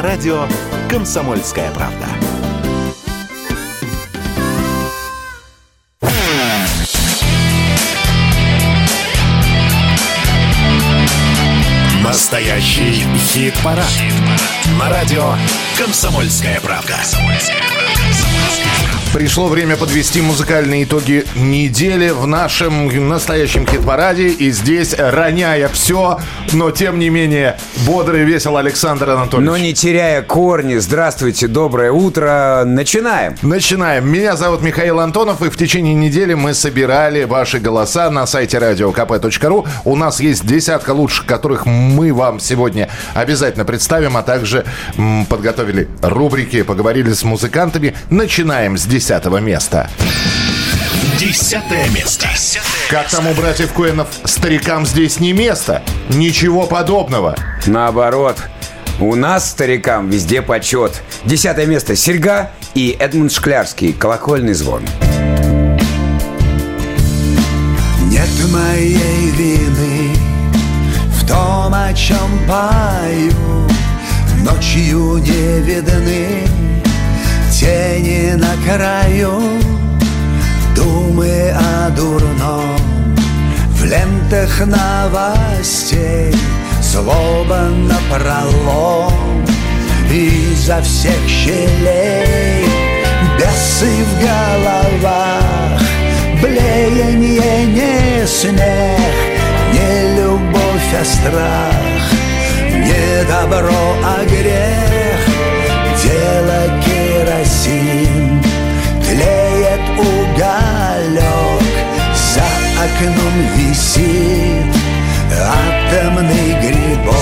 на радио «Комсомольская правда». Настоящий хит-парад. Хит на радио «Комсомольская правда». «Комсомольская правда». Пришло время подвести музыкальные итоги недели в нашем настоящем хит-параде. И здесь, роняя все, но тем не менее бодрый, весел Александр Анатольевич. Но не теряя корни. Здравствуйте, доброе утро. Начинаем. Начинаем. Меня зовут Михаил Антонов, и в течение недели мы собирали ваши голоса на сайте radiokp.ru. У нас есть десятка лучших, которых мы вам сегодня обязательно представим, а также подготовили рубрики, поговорили с музыкантами. Начинаем с десятого места. Десятое место. Как там у братьев Коэнов, старикам здесь не место. Ничего подобного. Наоборот, у нас, старикам, везде почет. Десятое место Серьга и Эдмунд Шклярский «Колокольный звон». Нет моей вины в том, о чем пою Ночью не видны тени на краю. Думы о дурном. В лентах новостей Злоба напролом изо всех щелей Бесы в головах, блеяние не смех Не любовь, а страх, не добро, а грех. Дело керосин, тлеет уголек За окном висит атомный грибок.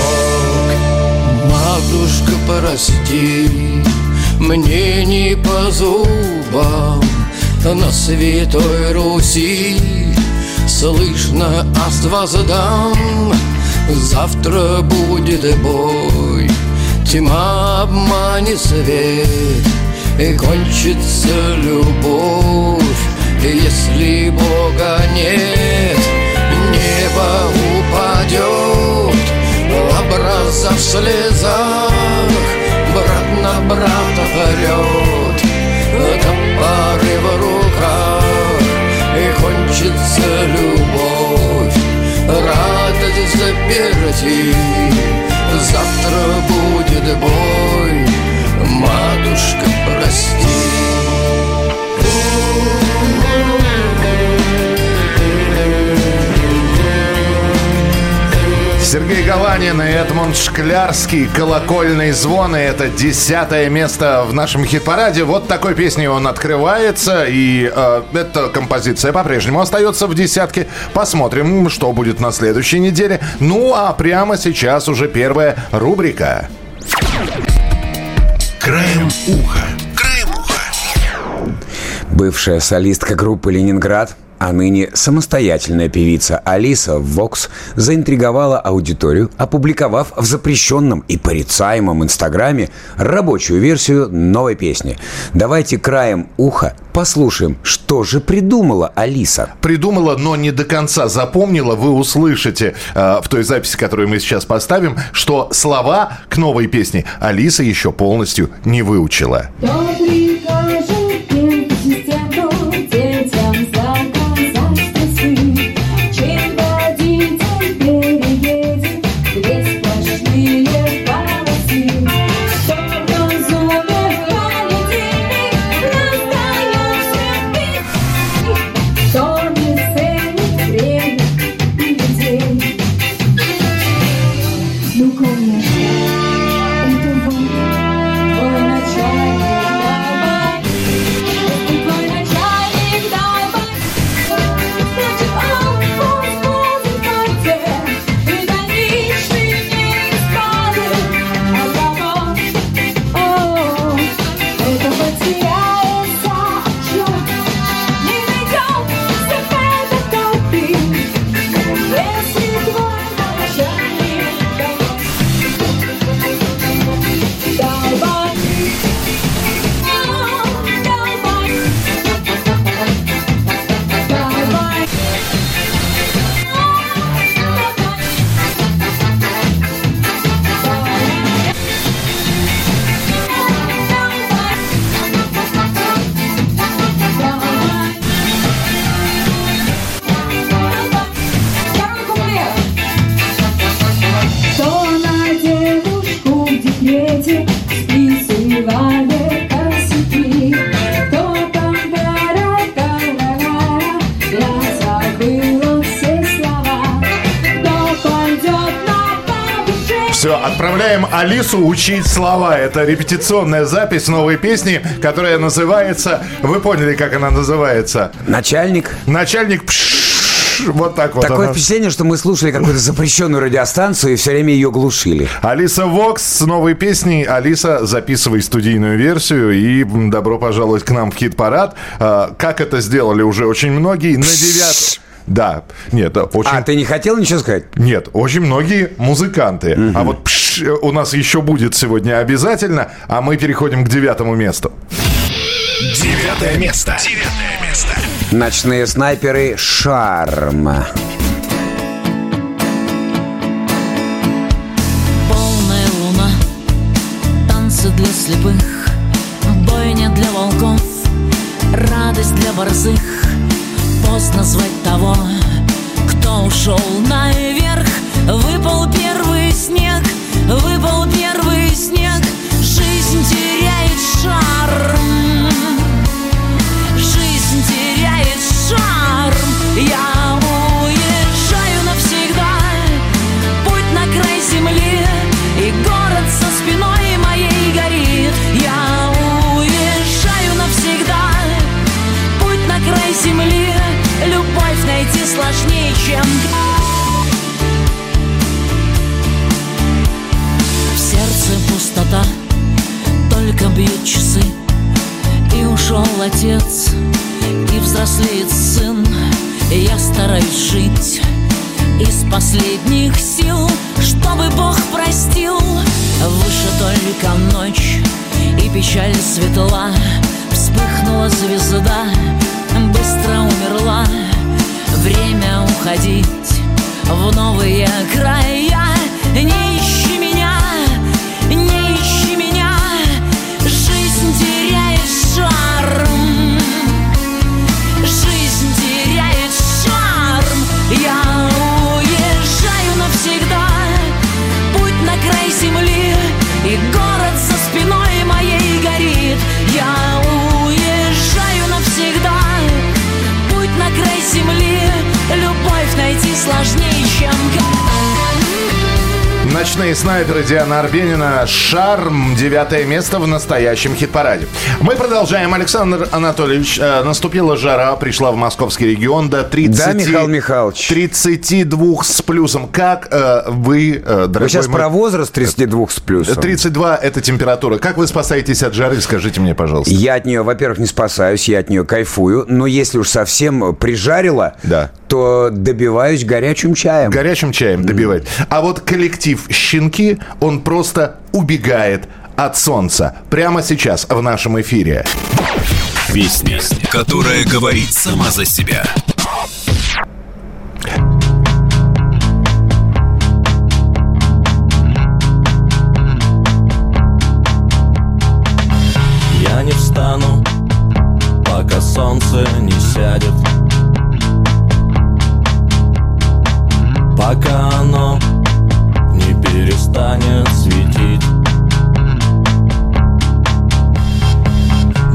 Матушка, прости, мне не по зубам На Святой Руси слышно аст воздам Завтра будет бой, тьма обманет свет И кончится любовь, если Бога нет Небо упадет, образа в слезах Брат на брата орет, топоры в руках И кончится любовь, радость заперти Завтра будет бой, Сергей Галанин и Эдмунд Шклярский «Колокольный звон» и это десятое место в нашем хит-параде. Вот такой песней он открывается, и э, эта композиция по-прежнему остается в десятке. Посмотрим, что будет на следующей неделе. Ну, а прямо сейчас уже первая рубрика. Краем уха. Краем уха. Бывшая солистка группы «Ленинград» а ныне самостоятельная певица Алиса Вокс заинтриговала аудиторию, опубликовав в запрещенном и порицаемом Инстаграме рабочую версию новой песни. Давайте краем уха послушаем, что же придумала Алиса. Придумала, но не до конца запомнила. Вы услышите э, в той записи, которую мы сейчас поставим, что слова к новой песне Алиса еще полностью не выучила. Кто отправляем Алису учить слова. Это репетиционная запись новой песни, которая называется... Вы поняли, как она называется? Начальник. Начальник... Вот так вот. Такое она. впечатление, что мы слушали какую-то запрещенную радиостанцию и все время ее глушили. Алиса Вокс с новой песней. Алиса, записывай студийную версию и добро пожаловать к нам в хит-парад. А, Как это сделали уже очень многие. На девят... Да, нет, да, очень... А, ты не хотел ничего сказать? Нет, очень многие музыканты. А вот пш, у нас еще будет сегодня обязательно, а мы переходим к девятому месту. Девятое место. Девятое место. Ночные снайперы «Шарм». Полная луна, танцы для слепых, бойня для волков, радость для борзых. Поздно звать того, кто ушел наверх. Выпал первый снег, выпал первый снег. Жизнь теряет шарм. Жизнь теряет шарм Я сложнее, чем В сердце пустота. Только бьют часы и ушел отец, и взрослеет сын. Я стараюсь жить из последних сил Чтобы Бог простил. Выше только ночь и печаль светла. Вспыхнула звезда, быстро умерла Время уходить в новые края. Не Ночные снайперы Диана Арбенина. Шарм. Девятое место в настоящем хит-параде. Мы продолжаем. Александр Анатольевич, э, наступила жара, пришла в московский регион до 30... Да, Михаил Михайлович? 32 с плюсом. Как э, вы, э, дорогой Вы сейчас мой- про возраст 32 с плюсом? 32 это температура. Как вы спасаетесь от жары, скажите мне, пожалуйста. Я от нее, во-первых, не спасаюсь, я от нее кайфую, но если уж совсем прижарила, Да. То добиваюсь горячим чаем. Горячим чаем добивает. А вот коллектив «Щенки», он просто убегает от солнца. Прямо сейчас в нашем эфире. Песня, которая говорит сама за себя. Я не встану, пока солнце не сядет Пока оно не перестанет светить.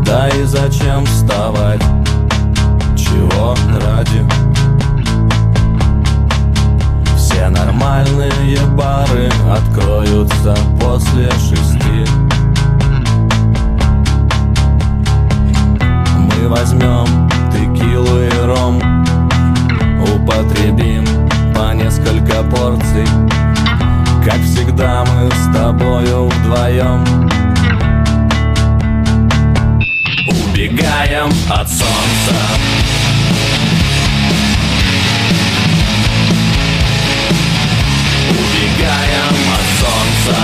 Да и зачем вставать, чего ради? Все нормальные бары откроются после шести Всегда мы с тобою вдвоем Убегаем от солнца. Убегаем от солнца.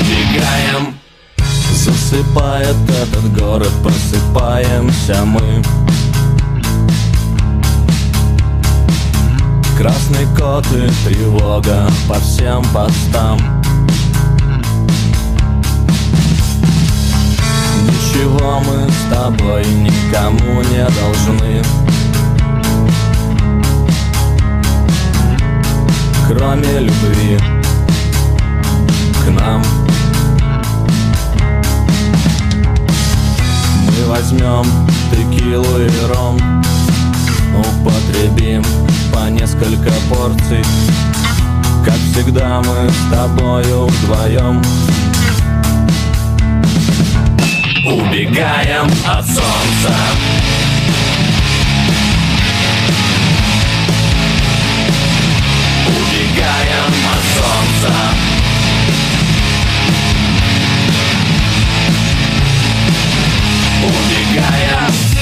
Убегаем. Засыпает этот город, просыпаемся мы Красный кот и тревога по всем постам. Ничего мы с тобой никому не должны. Кроме любви к нам. Мы возьмем текилу и ром Употребим несколько порций. Как всегда мы с тобою вдвоем. Убегаем от солнца. Убегаем от солнца. Убегаем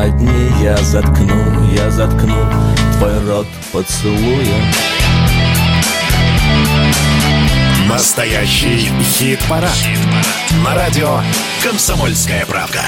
вместе одни Я заткну, я заткну твой рот поцелуем Настоящий хит-парад. На радио «Комсомольская правка».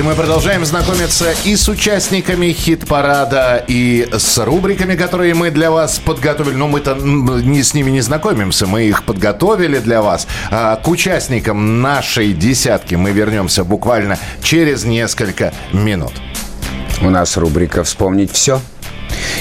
И мы продолжаем знакомиться и с участниками хит-парада, и с рубриками, которые мы для вас подготовили. Но мы-то не с ними не знакомимся, мы их подготовили для вас. А к участникам нашей десятки мы вернемся буквально через несколько минут. У нас рубрика «Вспомнить все».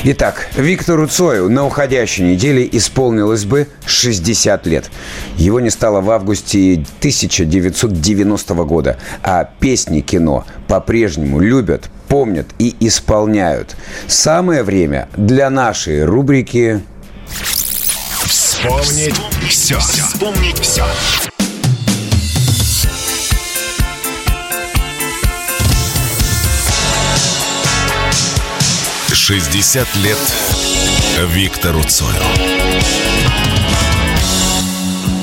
Итак, Виктору Цою на уходящей неделе исполнилось бы 60 лет. Его не стало в августе 1990 года, а песни кино по-прежнему любят, помнят и исполняют. Самое время для нашей рубрики Вспомнить все. Вспомнить все. «60 лет Виктору Цою».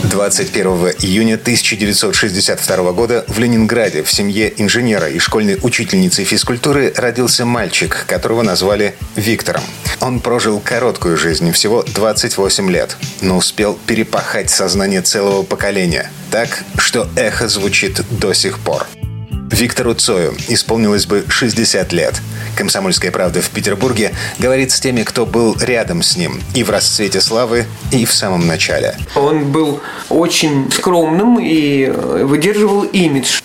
21 июня 1962 года в Ленинграде в семье инженера и школьной учительницы физкультуры родился мальчик, которого назвали Виктором. Он прожил короткую жизнь, всего 28 лет, но успел перепахать сознание целого поколения, так, что эхо звучит до сих пор. Виктору Цою исполнилось бы 60 лет. «Комсомольская правда» в Петербурге говорит с теми, кто был рядом с ним и в расцвете славы, и в самом начале. Он был очень скромным и выдерживал имидж.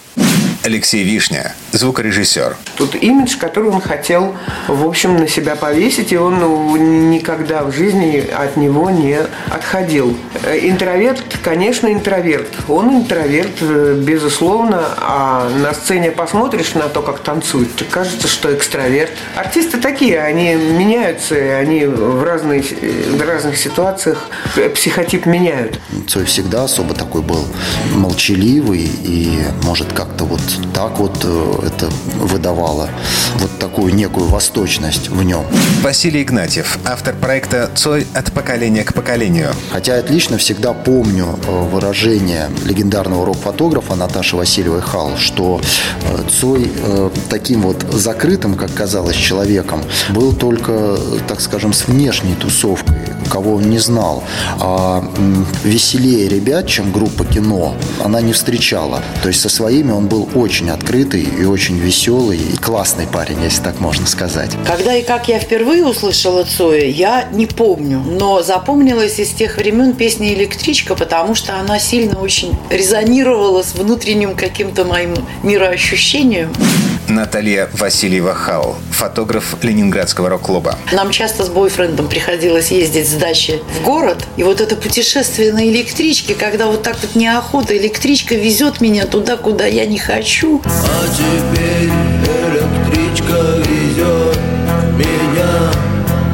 Алексей Вишня, звукорежиссер. Тут имидж, который он хотел, в общем, на себя повесить, и он ну, никогда в жизни от него не отходил. Э, Интроверт, конечно, интроверт. Он интроверт, э, безусловно, а на сцене посмотришь на то, как танцует, то кажется, что экстраверт. Артисты такие, они меняются, и они в, разные, в разных ситуациях психотип меняют. Цой всегда особо такой был молчаливый и, может, как-то вот так вот э, это выдавало вот такую некую восточность в нем. Василий Игнатьев, автор проекта «Цой от поколения к поколению». Хотя я лично всегда помню э, выражение легендарного рок-фотографа Наташи Васильевой Хал, что э, Цой таким вот закрытым, как казалось, человеком был только, так скажем, с внешней тусовкой, кого он не знал. А веселее ребят, чем группа кино, она не встречала. То есть со своими он был очень открытый и очень веселый, и классный парень, если так можно сказать. Когда и как я впервые услышала Цоя, я не помню. Но запомнилась из тех времен песня «Электричка», потому что она сильно очень резонировала с внутренним каким-то моим мироощущением. Наталья Васильева Хау, фотограф Ленинградского рок-клуба. Нам часто с бойфрендом приходилось ездить с дачи в город. И вот это путешествие на электричке, когда вот так вот неохота, электричка везет меня туда, куда я не хочу. А теперь электричка везет меня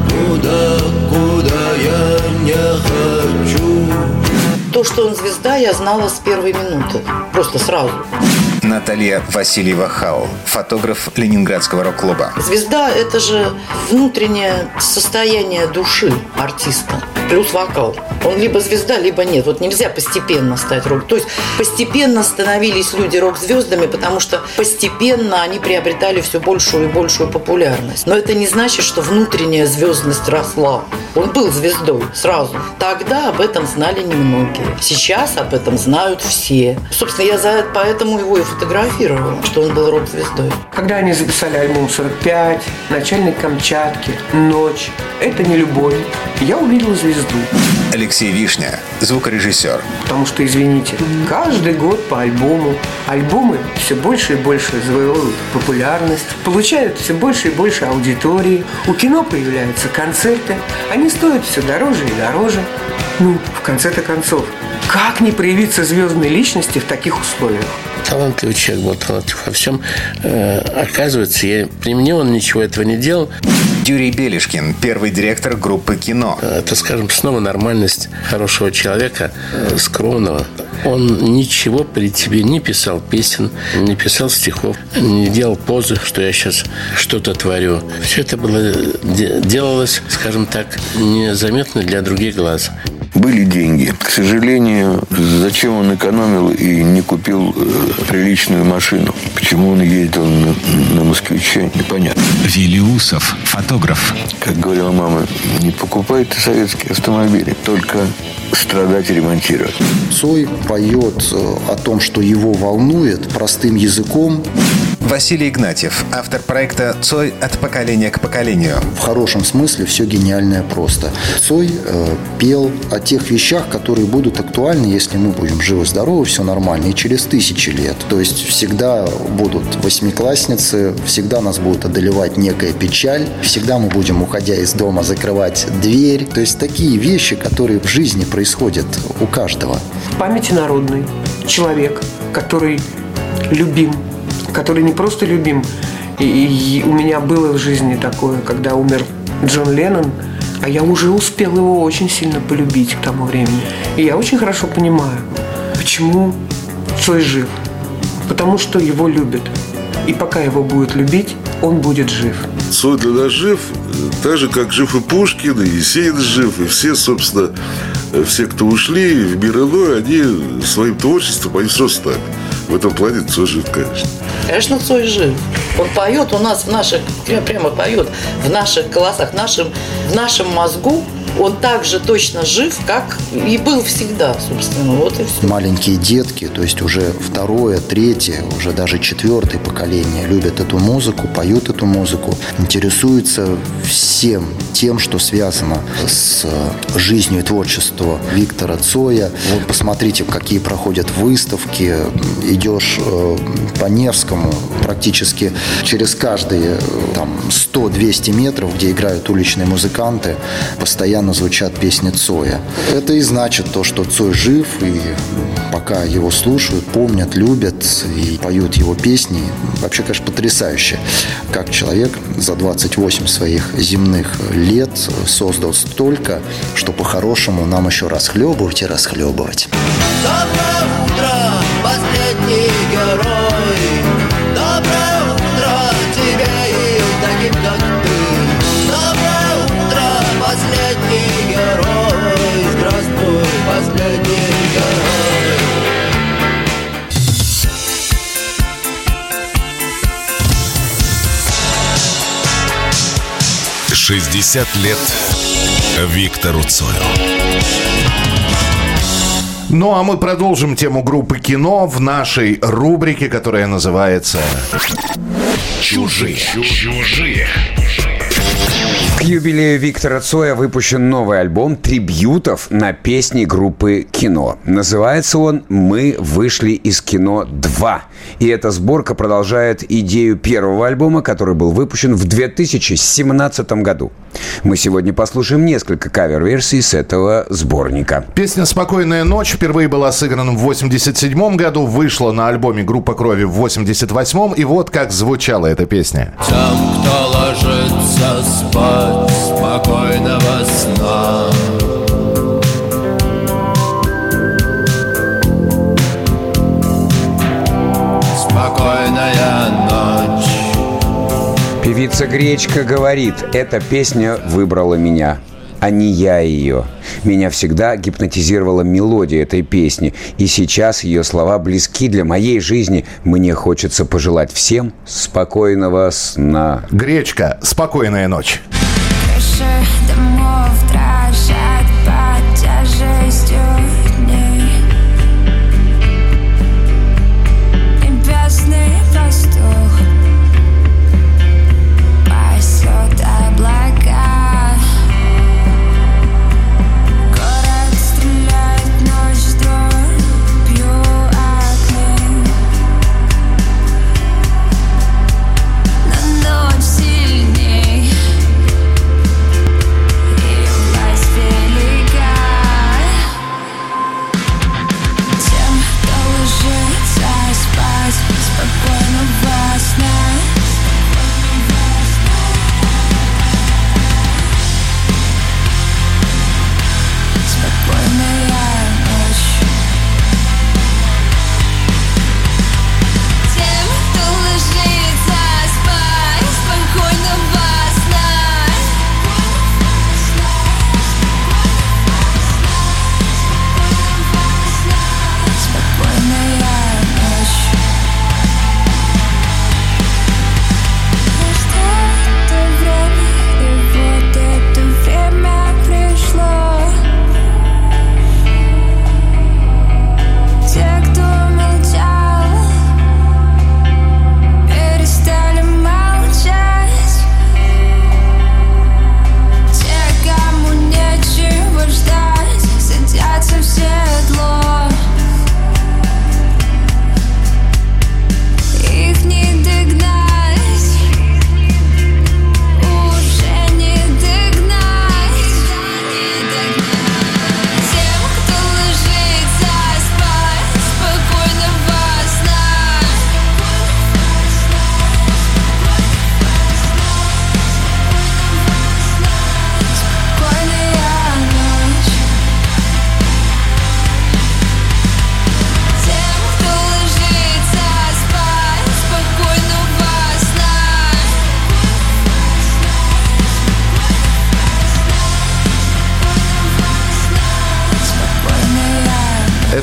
туда, куда я не хочу. То, что он звезда, я знала с первой минуты. Просто сразу. Наталья Васильева Хау, фотограф Ленинградского рок-клуба. Звезда – это же внутреннее состояние души артиста. Плюс вокал. Он либо звезда, либо нет. Вот нельзя постепенно стать рок. То есть постепенно становились люди рок-звездами, потому что постепенно они приобретали все большую и большую популярность. Но это не значит, что внутренняя звездность росла. Он был звездой сразу. Тогда об этом знали немногие. Сейчас об этом знают все. Собственно, я за это поэтому его и фотографировала, что он был рок-звездой. Когда они записали альбом 45, «Начальник Камчатки», «Ночь», «Это не любовь», я увидела звезду. Звезду. Алексей Вишня, звукорежиссер. Потому что, извините, каждый год по альбому. Альбомы все больше и больше завоевывают популярность, получают все больше и больше аудитории. У кино появляются концерты. Они стоят все дороже и дороже. Ну, в конце-то концов, как не проявиться звездной личности в таких условиях? Талантливый человек был талантлив во всем. Э, оказывается, я, при мне он ничего этого не делал. Юрий Белишкин, первый директор группы «Кино». Это, скажем, снова нормальность хорошего человека, э, скромного. Он ничего при тебе не писал песен, не писал стихов, не делал позы, что я сейчас что-то творю. Все это было де- делалось, скажем так, незаметно для других глаз. Были деньги. К сожалению, зачем он экономил и не купил э, приличную машину? Почему он ездил на, на москвиче, непонятно. Велиусов, фотограф. Как говорила мама, не покупай ты советские автомобили, только страдать и ремонтировать. Цой поет э, о том, что его волнует простым языком. Василий Игнатьев, автор проекта «Цой от поколения к поколению». В хорошем смысле все гениальное просто. Цой э, пел о тех вещах, которые будут актуальны, если мы будем живы-здоровы, все нормально, и через тысячи лет. То есть всегда будут восьмиклассницы, всегда нас будет одолевать некая печаль, всегда мы будем, уходя из дома, закрывать дверь. То есть такие вещи, которые в жизни происходят у каждого. В памяти народной человек, который любим, который не просто любим. И, и у меня было в жизни такое, когда умер Джон Леннон, а я уже успел его очень сильно полюбить к тому времени. И я очень хорошо понимаю, почему Цой жив. Потому что его любят. И пока его будут любить, он будет жив. Цой для нас жив, так же, как жив и Пушкин, и Есенин жив, и все, собственно, все, кто ушли в мир иной, они своим творчеством, они все стали. В этом плане Цой жив, конечно. Конечно, Цой жив. Он поет у нас в наших, прям- прямо поет в наших голосах, в нашем, в нашем мозгу. Он так же точно жив, как и был всегда, собственно. Вот и все. Маленькие детки, то есть уже второе, третье, уже даже четвертое поколение любят эту музыку, поют эту музыку, интересуются всем тем, что связано с э, жизнью и творчеством Виктора Цоя. Вот посмотрите, какие проходят выставки. Идешь э, по Невскому, практически через каждые э, там 100-200 метров, где играют уличные музыканты, постоянно звучат песни Цоя. Это и значит то, что Цой жив, и пока его слушают, помнят, любят и поют его песни. Вообще, конечно, потрясающе, как человек за 28 своих земных лет создал столько, что по-хорошему нам еще расхлебывать и расхлебывать. Доброе утро, последний герой 60 лет Виктору Цою. Ну а мы продолжим тему группы кино в нашей рубрике, которая называется Чужие. Чужие. К юбилею Виктора Цоя выпущен новый альбом трибьютов на песни группы «Кино». Называется он «Мы вышли из кино 2». И эта сборка продолжает идею первого альбома, который был выпущен в 2017 году. Мы сегодня послушаем несколько кавер-версий с этого сборника. Песня «Спокойная ночь» впервые была сыграна в 87 году, вышла на альбоме «Группа крови» в 88 и вот как звучала эта песня. Тем, кто ложится спать, спокойного сна Спокойная ночь Певица Гречка говорит, эта песня выбрала меня, а не я ее. Меня всегда гипнотизировала мелодия этой песни, и сейчас ее слова близки для моей жизни. Мне хочется пожелать всем спокойного сна. Гречка «Спокойная ночь».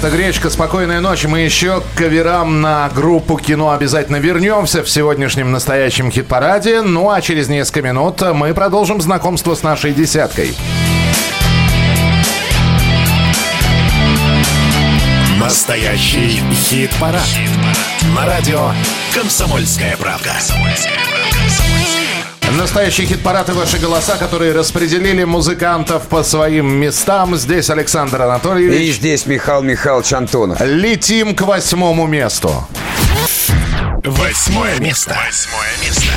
Это гречка. Спокойной ночи. Мы еще к каверам на группу кино обязательно вернемся в сегодняшнем настоящем хит-параде. Ну а через несколько минут мы продолжим знакомство с нашей десяткой. Настоящий хит-парад. На радио «Комсомольская правда». Настоящий хит-парад и ваши голоса, которые распределили музыкантов по своим местам. Здесь Александр Анатольевич. И здесь Михаил Михайлович Антонов. Летим к восьмому месту. Восьмое место. Восьмое место.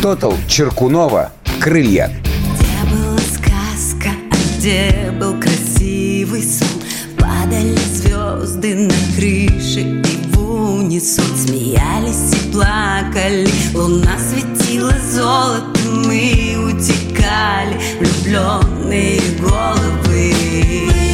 Тотал Черкунова «Крылья». Где была сказка, а где был красивый сон Падали звезды на крыше и в унисон Смеялись плакали, луна светила золотом Мы утекали, влюбленные головы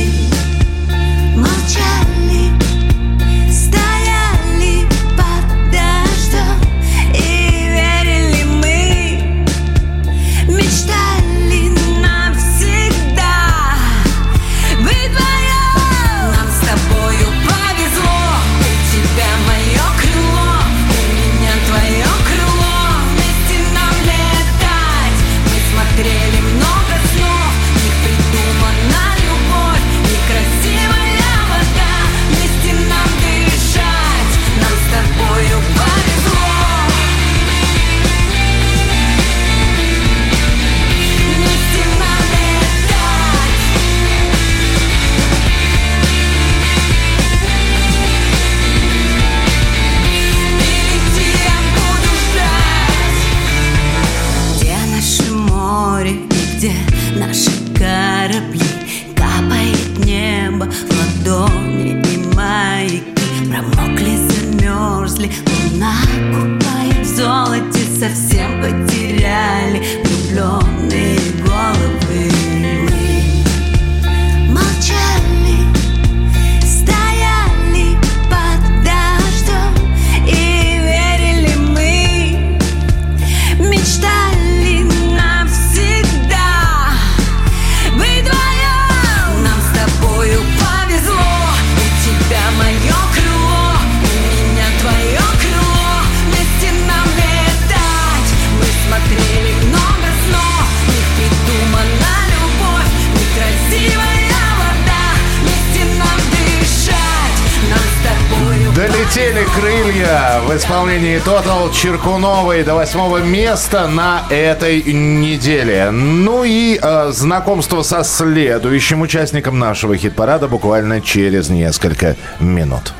тобою Долетели крылья в исполнении Total Черкуновой до восьмого места на этой неделе. Ну и э, знакомство со следующим участником нашего хит-парада буквально через несколько минут.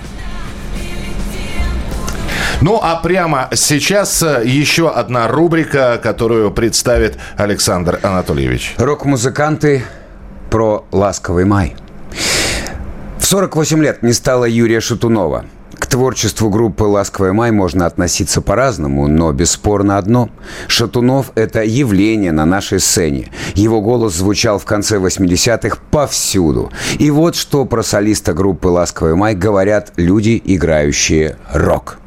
Ну а прямо сейчас э, еще одна рубрика, которую представит Александр Анатольевич. Рок-музыканты про «Ласковый май». В 48 лет не стало Юрия Шатунова. К творчеству группы «Ласковый май» можно относиться по-разному, но бесспорно одно. Шатунов – это явление на нашей сцене. Его голос звучал в конце 80-х повсюду. И вот что про солиста группы «Ласковый май» говорят люди, играющие рок.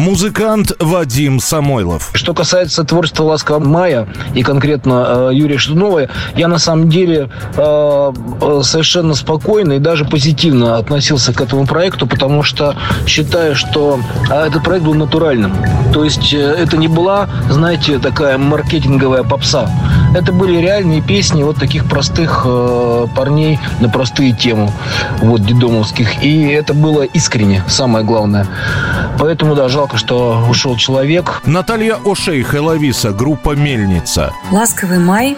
Музыкант Вадим Самойлов. Что касается творчества Ласкового Мая и конкретно э, Юрия Шатунова, я на самом деле э, э, совершенно спокойно и даже позитивно относился к этому проекту, потому что считаю, что э, этот проект был натуральным. То есть э, это не была, знаете, такая маркетинговая попса. Это были реальные песни вот таких простых э, парней на простые темы, вот, дедомовских. И это было искренне, самое главное. Поэтому, да, жалко, что ушел человек. Наталья Ошей Хеловиса, группа «Мельница». «Ласковый май»,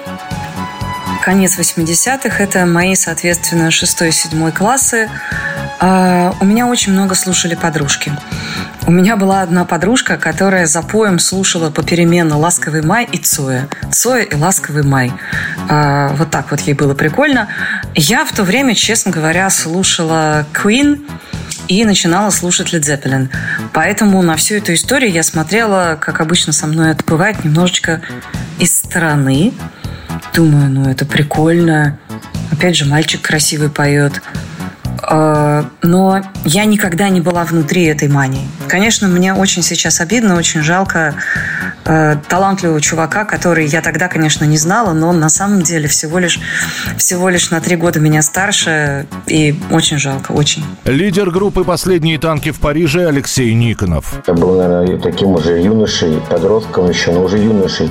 конец 80-х, это мои, соответственно, 6 и 7 классы. А, У меня очень много слушали подружки. У меня была одна подружка, которая за поем слушала попеременно «Ласковый май» и «Цоя». «Цоя» и «Ласковый май». А, Вот так вот ей было прикольно. Я в то время, честно говоря, слушала Queen и начинала слушать Led Zeppelin. Поэтому на всю эту историю я смотрела, как обычно со мной это бывает, немножечко из стороны. Думаю, ну это прикольно. Опять же, мальчик красивый поет. Э, Но я никогда не была внутри этой мании. Конечно, мне очень сейчас обидно, очень жалко э, талантливого чувака, который я тогда, конечно, не знала, но он на самом деле всего лишь, всего лишь на три года меня старше, и очень жалко, очень. Лидер группы «Последние танки в Париже» Алексей Никонов. Я был, наверное, таким уже юношей, подростком еще, но уже юношей.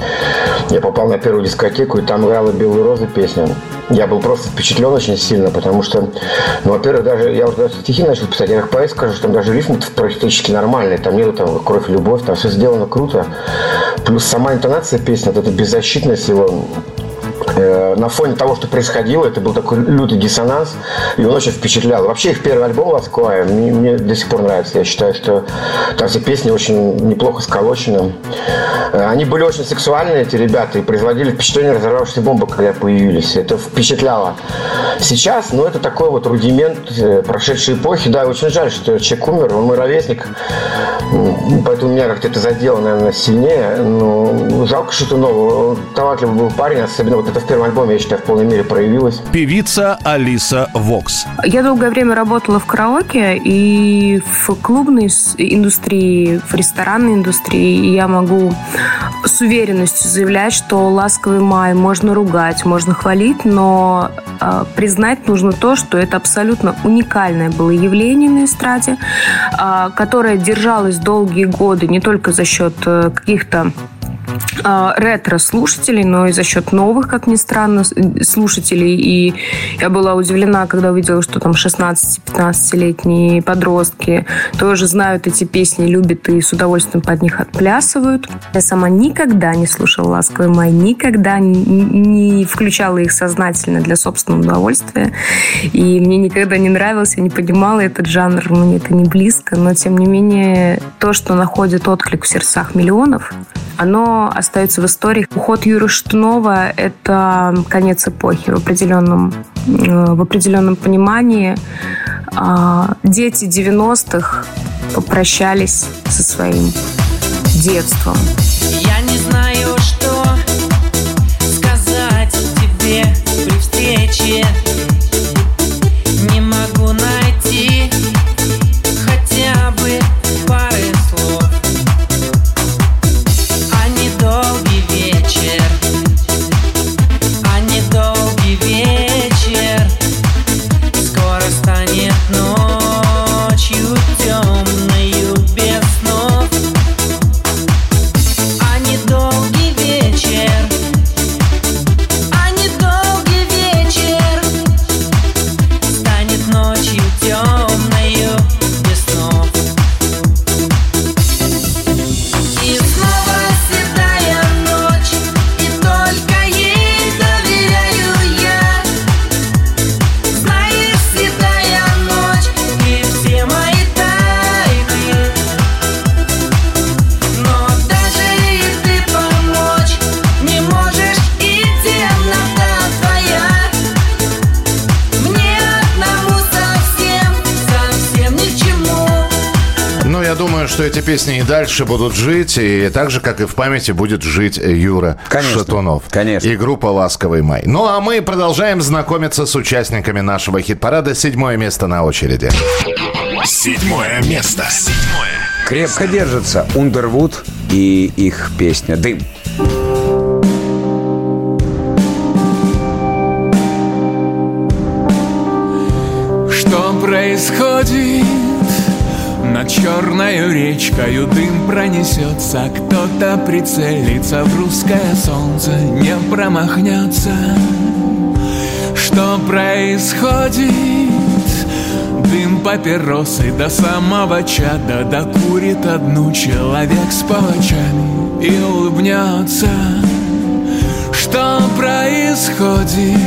Я попал на первую дискотеку, и там играла «Белые розы» песня. Я был просто впечатлен очень сильно, потому что, ну, во-первых, даже я уже стихи начал писать, я как поэт скажу, что там даже рифм практически нормальный, там нету там кровь, любовь, там все сделано круто. Плюс сама интонация песни, вот эта беззащитность его, на фоне того, что происходило, это был такой лютый диссонанс, и он очень впечатлял. Вообще их первый альбом «Ласквая» мне, мне до сих пор нравится. Я считаю, что там все песни очень неплохо сколочены. Э, Они были очень сексуальные, эти ребята, и производили впечатление разорвавшейся бомбы, когда появились. Это впечатляло. Сейчас, ну, это такой вот рудимент э, прошедшей эпохи. Да, очень жаль, что человек умер, он мой ровесник, поэтому меня как-то это задело, наверное, сильнее. Но жалко, что нового. Он талантливый был парень, особенно вот это в первом альбоме, я считаю, в полной мере проявилось. Певица Алиса Вокс. Я долгое время работала в караоке и в клубной индустрии, в ресторанной индустрии. И я могу с уверенностью заявлять, что «Ласковый май» можно ругать, можно хвалить, но э, признать нужно то, что это абсолютно уникальное было явление на эстраде, э, которое держалось долгие годы не только за счет э, каких-то ретро-слушателей, но и за счет новых, как ни странно, с- слушателей. И я была удивлена, когда увидела, что там 16-15-летние подростки тоже знают эти песни, любят и с удовольствием под них отплясывают. Я сама никогда не слушала «Ласковый май», никогда не включала их сознательно для собственного удовольствия. И мне никогда не нравился, я не понимала этот жанр, мне это не близко. Но, тем не менее, то, что находит отклик в сердцах миллионов, оно остается в истории. Уход Юры Штунова – это конец эпохи в определенном, э, в определенном понимании. А, Дети 90-х попрощались со своим детством. Я что эти песни и дальше будут жить, и так же, как и в памяти будет жить Юра Шатунов. Конечно. И группа «Ласковый май». Ну, а мы продолжаем знакомиться с участниками нашего хит-парада. Седьмое место на очереди. Седьмое место. Седьмое. Крепко держится Ундервуд и их песня «Дым». Что происходит? Над черною речкою дым пронесется Кто-то прицелится в русское солнце Не промахнется Что происходит? Дым папиросы до самого чада Докурит одну человек с палачами И улыбнется Что происходит?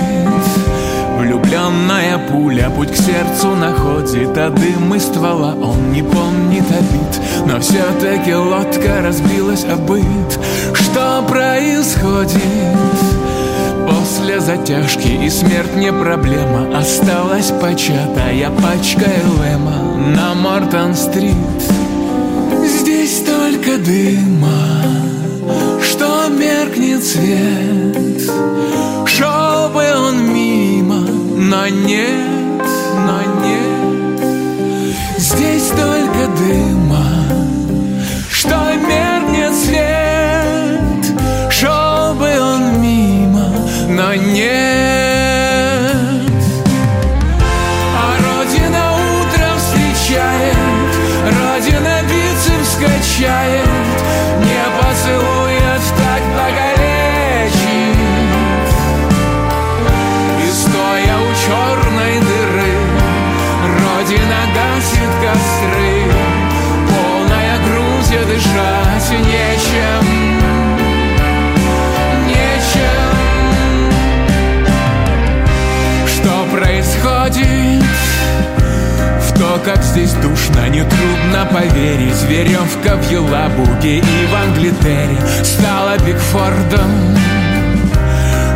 Влюбленная пуля путь к сердцу находит А дым из ствола он не помнит обид Но все-таки лодка разбилась о быт. Что происходит? После затяжки и смерть не проблема Осталась початая пачка Элэма На Мортон-стрит. Здесь только дыма Что меркнет свет. Шел бы он мимо, на нет, на нет. Здесь только дыма, что меркнет свет, шел бы он мимо, на нет. Душно, нетрудно поверить Веревка в Елабуге и в Англитере. Стала Бигфордом.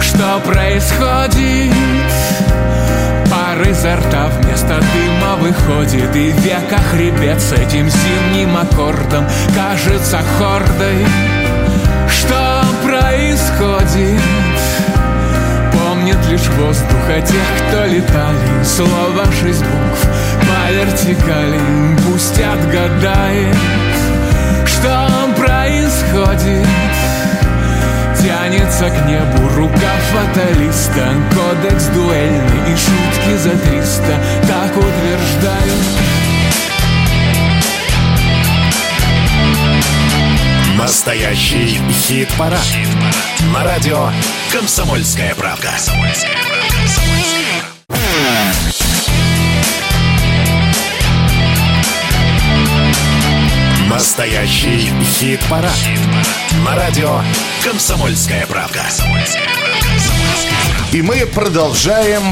Что происходит? Пар изо рта вместо дыма выходит И в веках хребет с этим зимним аккордом Кажется хордой Лишь воздуха тех, кто летали Слово шесть букв по вертикали Пусть отгадает, что происходит. Тянется к небу рука фаталиста Кодекс дуэльный и шутки за триста Так утверждают Настоящий хит-парад. На радио «Комсомольская правка». Настоящий хит-парад. На радио «Комсомольская правка». И мы продолжаем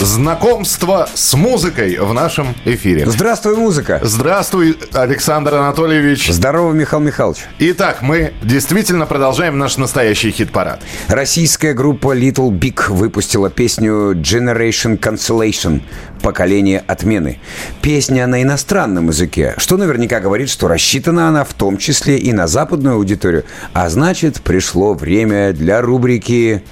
знакомство с музыкой в нашем эфире. Здравствуй, музыка. Здравствуй, Александр Анатольевич. Здорово, Михаил Михайлович. Итак, мы действительно продолжаем наш настоящий хит-парад. Российская группа Little Big выпустила песню Generation Cancellation «Поколение отмены». Песня на иностранном языке, что наверняка говорит, что рассчитана она в том числе и на западную аудиторию, а значит, пришло время для рубрики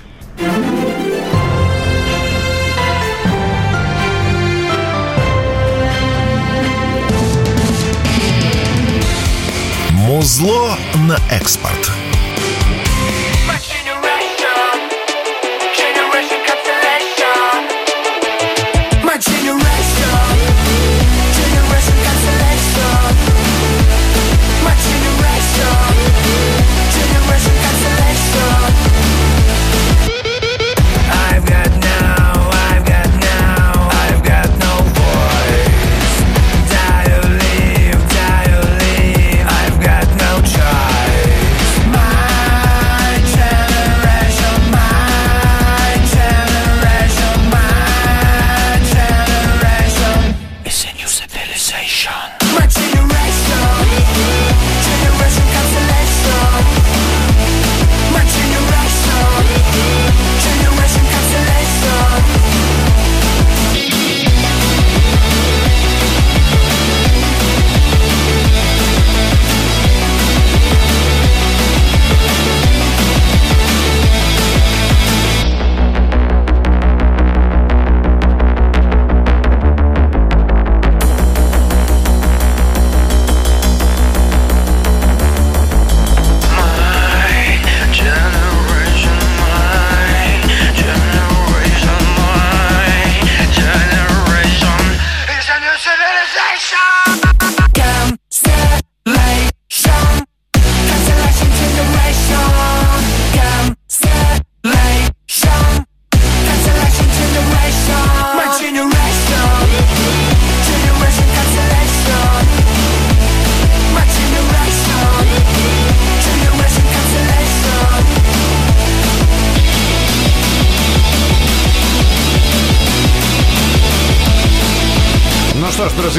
Музло на экспорт.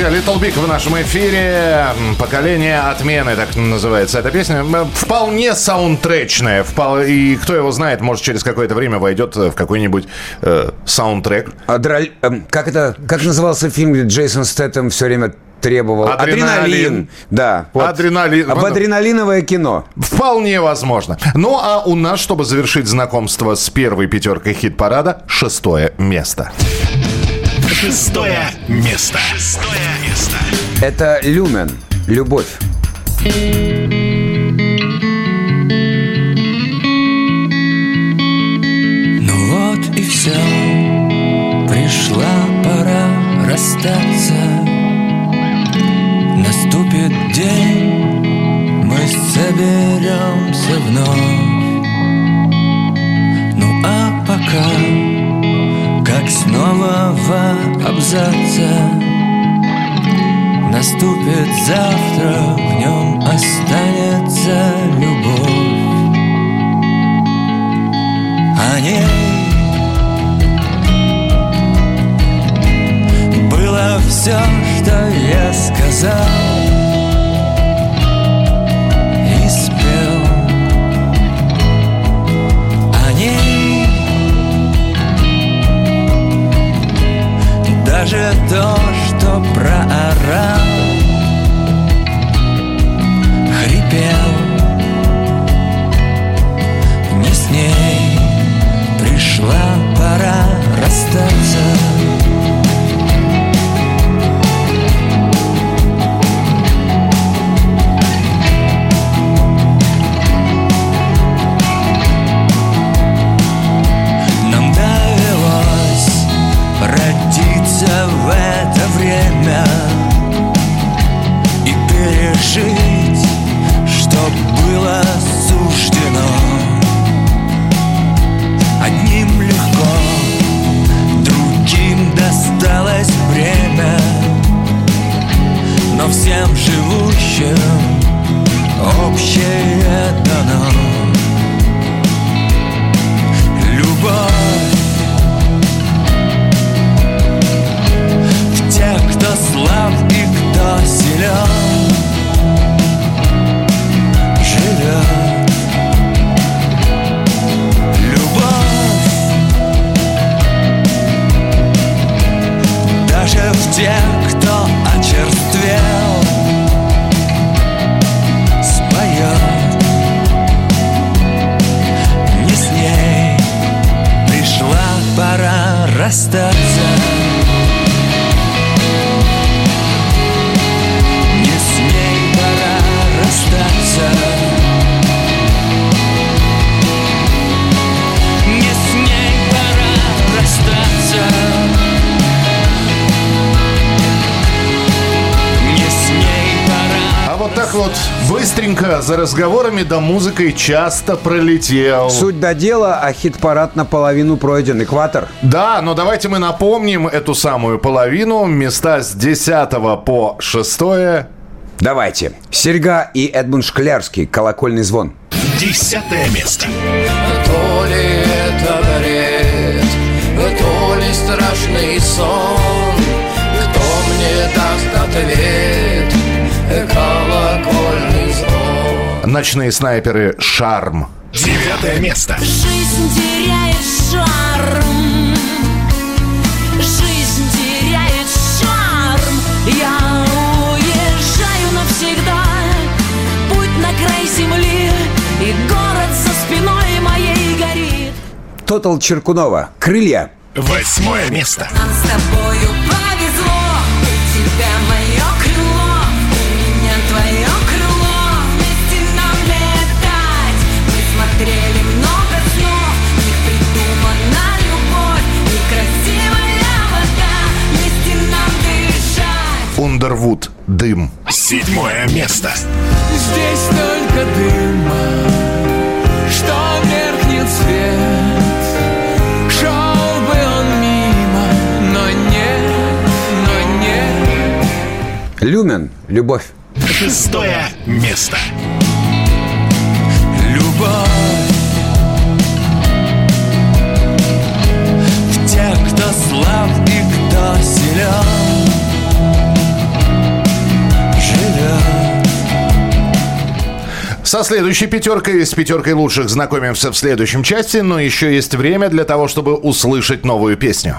Друзья, Little Big в нашем эфире. Поколение отмены, так называется эта песня. Вполне саундтречная. впол- И кто его знает, может, через какое-то время войдет в какой-нибудь э, саундтрек. Адраль- эм, Как это? Как назывался фильм, где Джейсон Стэттем все время требовал? Адреналин. Да. вот. Адреналин. Об адреналиновое кино. Вполне возможно. Ну а у нас, чтобы завершить знакомство с первой пятеркой хит-парада, шестое место. Шестое место. Шестое место. Это Люмен. Любовь. Ну вот и все, пришла пора расстаться. Наступит день, мы соберемся вновь. Ну а пока, с нового абзаца, наступит завтра, в нем останется любовь. О ней было все, что я вот даже то, что проорал. Хрипел. Не с ней пришла пора расстаться. время И пережить, что было суждено. Одним легко, другим досталось время. Но всем живущим общее дано. Любовь за разговорами да музыкой часто пролетел. Суть до дела, а хит-парад наполовину пройден. Экватор. Да, но давайте мы напомним эту самую половину. Места с 10 по 6. Давайте. Серьга и Эдмунд Шклярский. Колокольный звон. Десятое место. То ли это бред, то ли страшный сон Кто мне даст ответ, колокольный Ночные снайперы «Шарм». Девятое место. Жизнь теряет шарм Жизнь теряет шарм Я уезжаю навсегда Путь на край земли И город за спиной моей горит Тотал Черкунова. Крылья. Восьмое место. Нам с тобою дышать Ундервуд. Дым. Седьмое место. Здесь только дыма, что меркнет свет. Шел бы он мимо, но нет, но нет. Люмен. Любовь. Шестое место. Любовь в тех, кто слаб и кто силен Со следующей пятеркой, с пятеркой лучших знакомимся в следующем части, но еще есть время для того, чтобы услышать новую песню.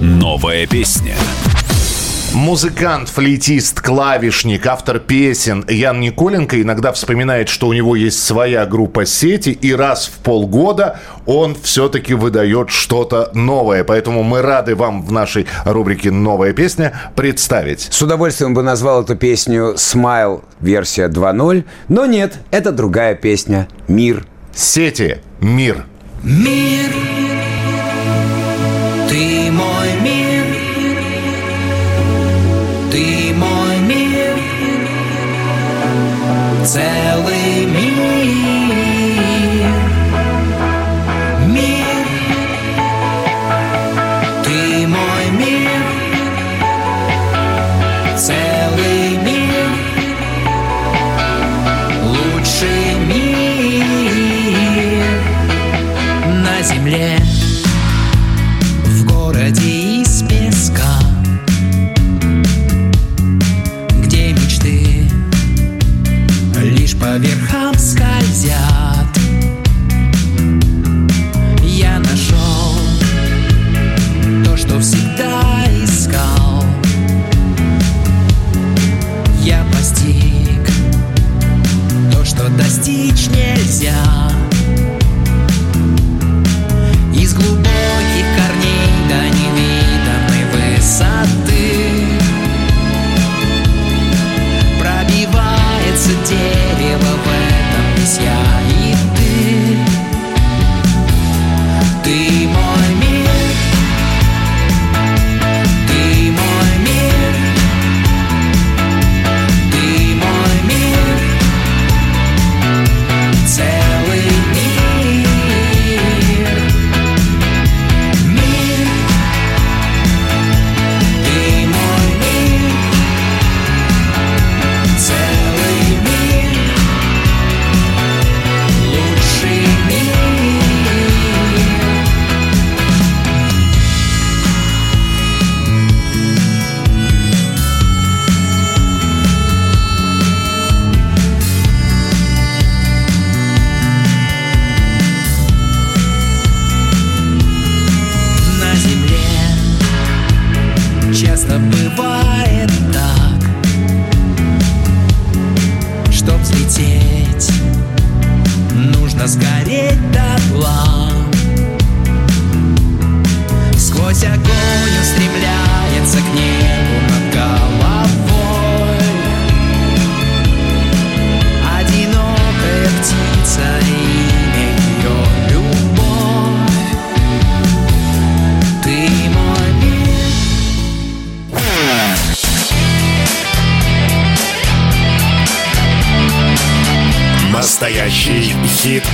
Новая песня. Музыкант, флейтист, клавишник, автор песен Ян Николенко иногда вспоминает, что у него есть своя группа сети, и раз в полгода он все-таки выдает что-то новое. Поэтому мы рады вам в нашей рубрике «Новая песня» представить. С удовольствием бы назвал эту песню «Смайл» версия 2.0, но нет, это другая песня «Мир». Сети. Мир. Мир, tell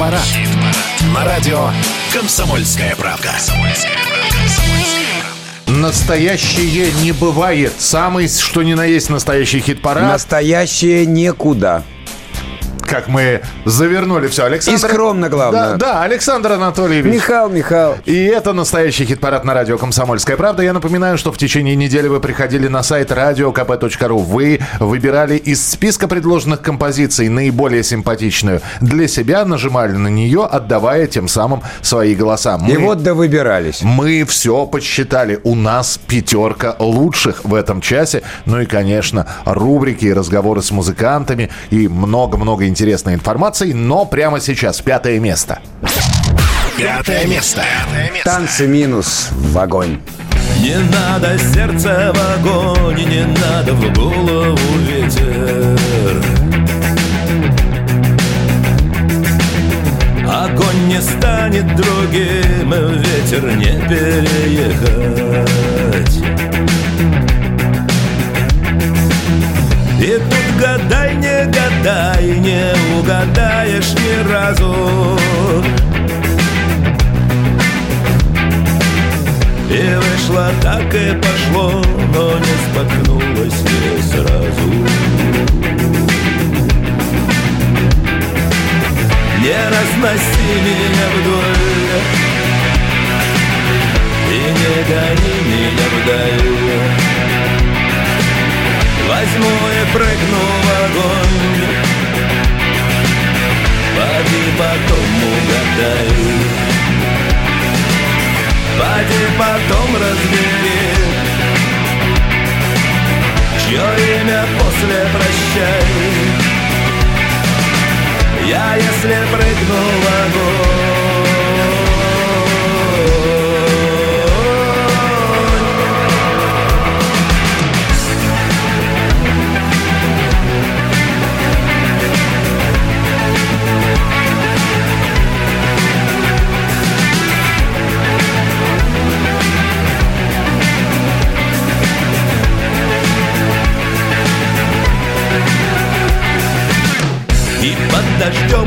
хит-парад. На радио «Комсомольская правка». Настоящее не бывает. Самый, что ни на есть, настоящий хит-парад. Настоящее некуда. Как мы завернули все. Александр... И скромно, главное. Да, да, Александр Анатольевич. Михаил Михаил. И это настоящий хит-парад на радио «Комсомольская правда». Я напоминаю, что в течение недели вы приходили на сайт radiokp.ru. Вы выбирали из списка предложенных композиций наиболее симпатичную для себя, нажимали на нее, отдавая тем самым свои голоса. И вот да выбирались. Мы все подсчитали. У нас пятерка лучших в этом часе. Ну и, конечно, рубрики и разговоры с музыкантами и много-много интересной информации. Но прямо сейчас пятое место. Пятое место. Танцы минус в огонь. Не надо сердце в огонь, и не надо в голову ветер. Огонь не станет другим, ветер не переехать. И тут гадай, не гадай, не угадаешь ни разу. И вышло так и пошло, но не споткнулось не сразу. Не разноси меня вдоль И не гони меня вдаль Возьму и прыгну в огонь. Поди потом угадай. Поди потом разбери Чье имя после прощай. Я если прыгну в огонь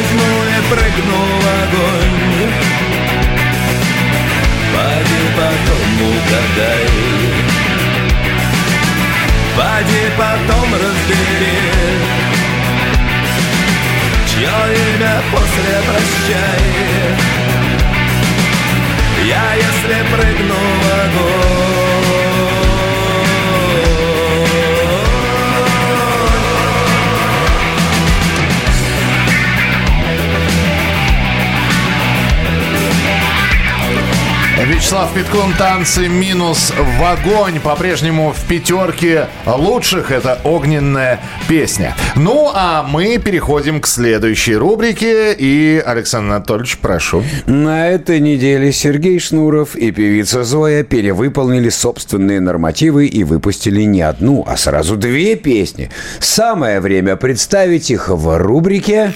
Возьму и в огонь. Поди потом угадай Поди потом разбери Чье имя после прощай. Я если прыгну в огонь Вячеслав Питкун, танцы минус в огонь. По-прежнему в пятерке лучших. Это огненная песня. Ну, а мы переходим к следующей рубрике. И, Александр Анатольевич, прошу. На этой неделе Сергей Шнуров и певица Зоя перевыполнили собственные нормативы и выпустили не одну, а сразу две песни. Самое время представить их в рубрике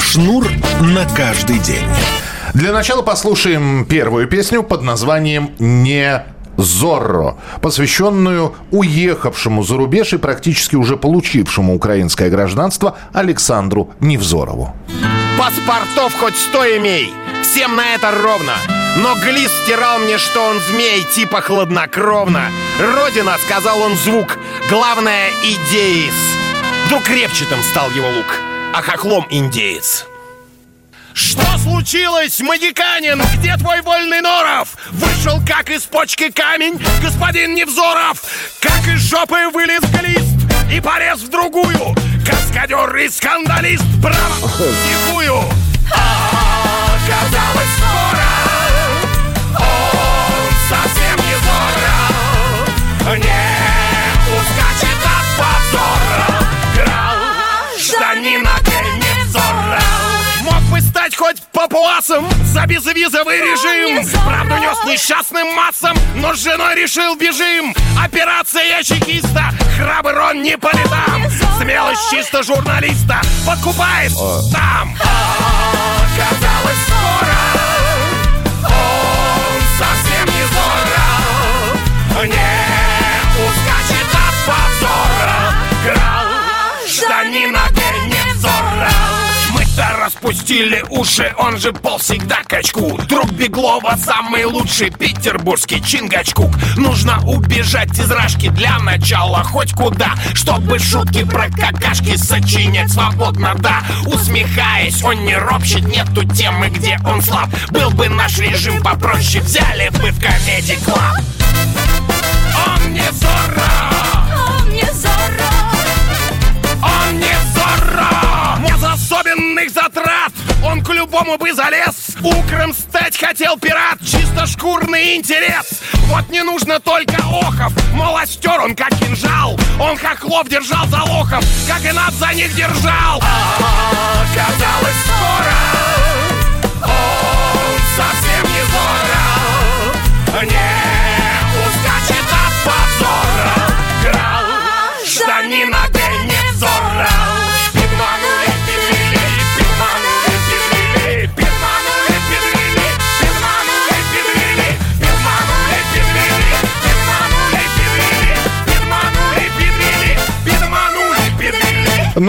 Шнур на каждый день. Для начала послушаем первую песню под названием «Не Зорро», посвященную уехавшему за рубеж и практически уже получившему украинское гражданство Александру Невзорову. Паспортов хоть сто имей, всем на это ровно. Но Глис стирал мне, что он змей, типа хладнокровно. Родина, сказал он звук, главное идеис. Вдруг репчатым стал его лук, а хохлом индеец. Что случилось, магиканин? Где твой вольный норов? Вышел как из почки камень, господин Невзоров Как из жопы вылез глист и порез в другую Каскадер и скандалист, право, тихую А, Казалось скоро Он совсем не зорро Не папуасом? За безвизовый режим. Правду нес несчастным массам, но с женой решил бежим. Операция чекиста, храбр он не по летам. Смелость чисто журналиста подкупает там. Оказалось скоро он совсем не зорро Не распустили уши, он же пол всегда качку Друг Беглова самый лучший петербургский Чингачкук Нужно убежать из рашки для начала хоть куда Чтобы шутки про какашки сочинять свободно, да Усмехаясь, он не ропщет, нету темы, где он слаб Был бы наш режим попроще, взяли бы в комедий клаб Он не Зорро! Он не Зорро! К любому бы залез. Укром стать хотел пират Чисто шкурный интерес. Вот не нужно только охов Мол, остер он как кинжал. Он хохлов держал за лохов Как и нас за них держал. Оказалось скоро Он совсем не зорро Не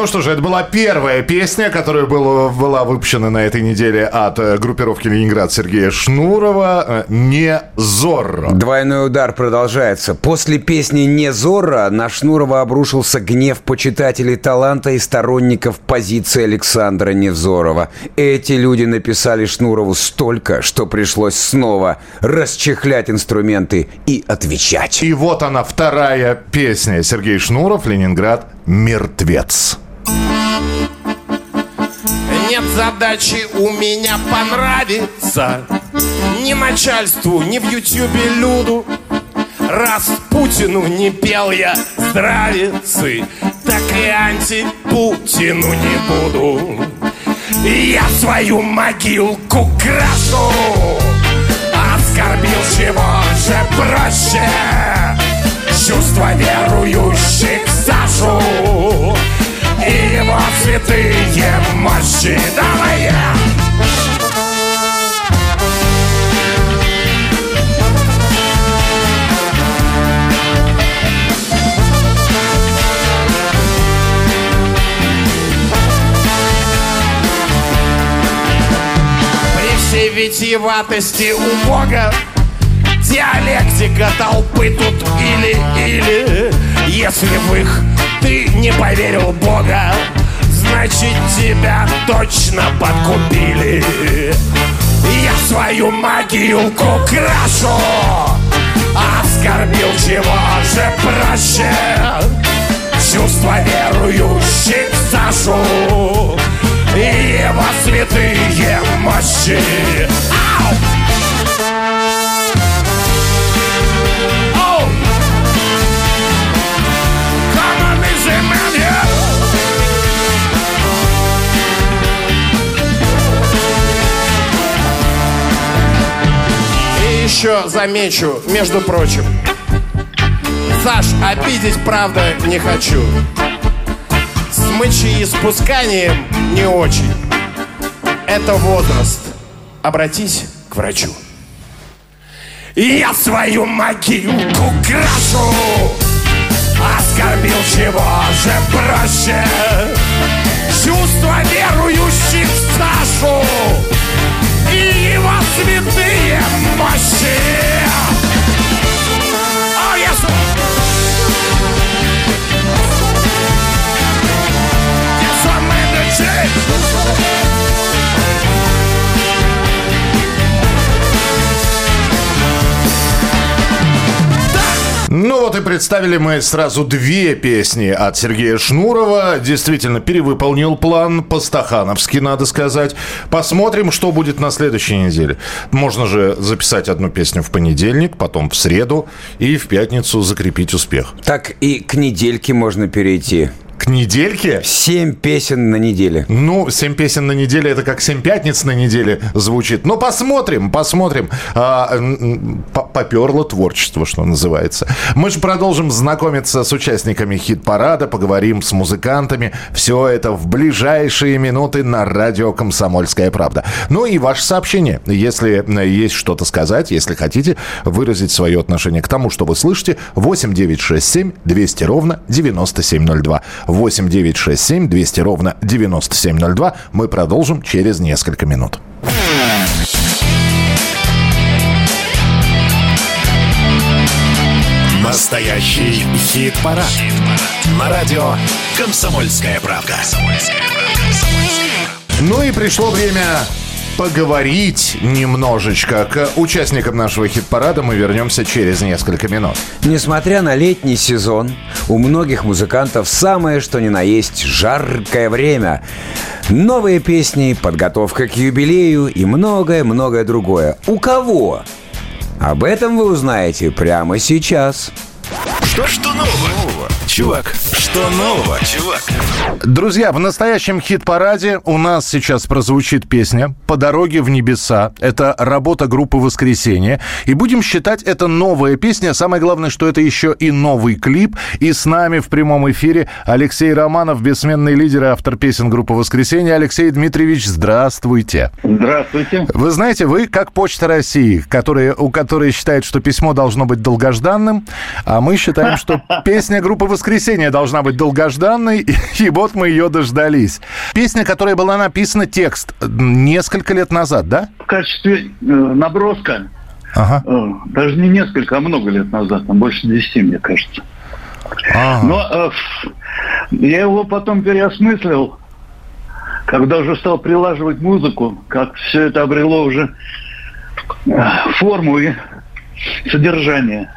Ну что же, это была первая песня, которая была, была выпущена на этой неделе от э, группировки Ленинград Сергея Шнурова. э, «Не Зорро». Двойной удар продолжается. После песни «Не Зорро» на Шнурова обрушился гнев почитателей таланта и сторонников позиции Александра Невзорова. Эти люди написали Шнурову столько, что пришлось снова расчехлять инструменты и отвечать. И вот она, вторая песня. Сергей Шнуров, Ленинград, «Мертвец». Нет задачи у меня понравиться Ни начальству, ни в ютюбе люду. Раз Путину не пел я здравицы Так и антипутину не буду. Я свою могилку крашу Оскорбил чего же проще? Чувства верующих Сашу И его святые мощи Давай я! Всей витиеватости у Бога Диалектика толпы тут или-или Если в их ты не поверил Бога Значит тебя точно подкупили. Я свою могилку крашу Оскорбил чего же проще. Чувства верующих Сашу И его святые мощи. Ау! Еще замечу, между прочим. Саш, обидеть, правда, не хочу. С мочеиспусканием не очень. Это возраст. Обратись к врачу. Я свою могилку крашу Оскорбил чего же проще? Чувства верующих в Сашу И его святые мощи Oh, yes. Yes, I'm in the Ну вот и представили мы сразу две песни от Сергея Шнурова. Действительно, перевыполнил план по-стахановски, надо сказать. Посмотрим, что будет на следующей неделе. Можно же записать одну песню в понедельник, потом в среду и в пятницу закрепить успех. Так и к недельке можно перейти. К недельке? Семь песен на неделе. Ну, семь песен на неделе, это как семь пятниц на неделе звучит. Ну, посмотрим, посмотрим. А, поперло творчество, что называется. Мы же продолжим знакомиться с участниками хит-парада, поговорим с музыкантами. Все это в ближайшие минуты на радио «Комсомольская правда». Ну и ваше сообщение, если э, есть что-то сказать, если хотите выразить свое отношение к тому, что вы слышите, 8 9 6 7 200 ровно 9702. 8 9 6 7 200 ровно 9702. Мы продолжим через несколько минут. Настоящий хит-парад. На радио «Комсомольская правда». Ну и пришло время поговорить немножечко. К участникам нашего хит-парада мы вернемся через несколько минут. Несмотря на летний сезон, у многих музыкантов самое что ни на есть жаркое время. Новые песни, подготовка к юбилею и многое-многое другое. У кого? Об этом вы узнаете прямо сейчас. Что, что нового? Чувак, что нового, чувак? Друзья, в настоящем хит-параде у нас сейчас прозвучит песня «По дороге в небеса». Это работа группы «Воскресенье». И будем считать, это новая песня. Самое главное, что это еще и новый клип. И с нами в прямом эфире Алексей Романов, бессменный лидер и автор песен группы «Воскресенье». Алексей Дмитриевич, здравствуйте. Здравствуйте. Вы знаете, вы как Почта России, которые, у которой считает, что письмо должно быть долгожданным, а мы считаем, что песня группы «Воскресенье» должна быть долгожданной, и, и вот мы ее дождались. Песня, которая была написана, текст, несколько лет назад, да? В качестве э, наброска, Ага. э, даже не несколько, а много лет назад, там больше десяти, мне кажется. Но э, я его потом переосмыслил, когда уже стал прилаживать музыку, как все это обрело уже э, форму и содержание.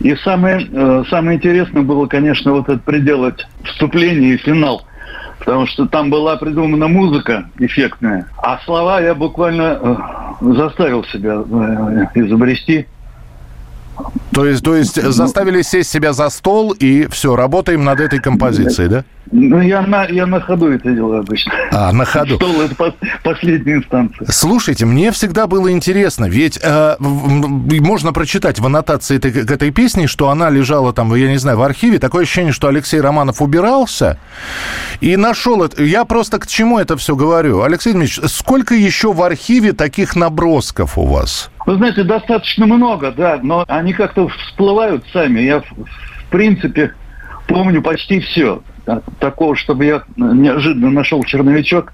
И самое, э, самое интересное было, конечно, вот это приделать вступление и финал. Потому что там была придумана музыка эффектная, а слова я буквально э, заставил себя э, изобрести. То есть, то есть заставили сесть себя за стол и все, работаем над этой композицией, да? Ну, я на, я на ходу это делаю обычно. А, на ходу. Стол – это пос- последняя инстанция. Слушайте, мне всегда было интересно, ведь э, можно прочитать в аннотации этой, к этой песни, что она лежала там, я не знаю, в архиве. Такое ощущение, что Алексей Романов убирался и нашел это. Я просто к чему это все говорю? Алексей Дмитриевич, сколько еще в архиве таких набросков у вас? Вы знаете, достаточно много, да, но они как-то всплывают сами. Я, в принципе, помню почти все. Такого, чтобы я неожиданно нашел черновичок,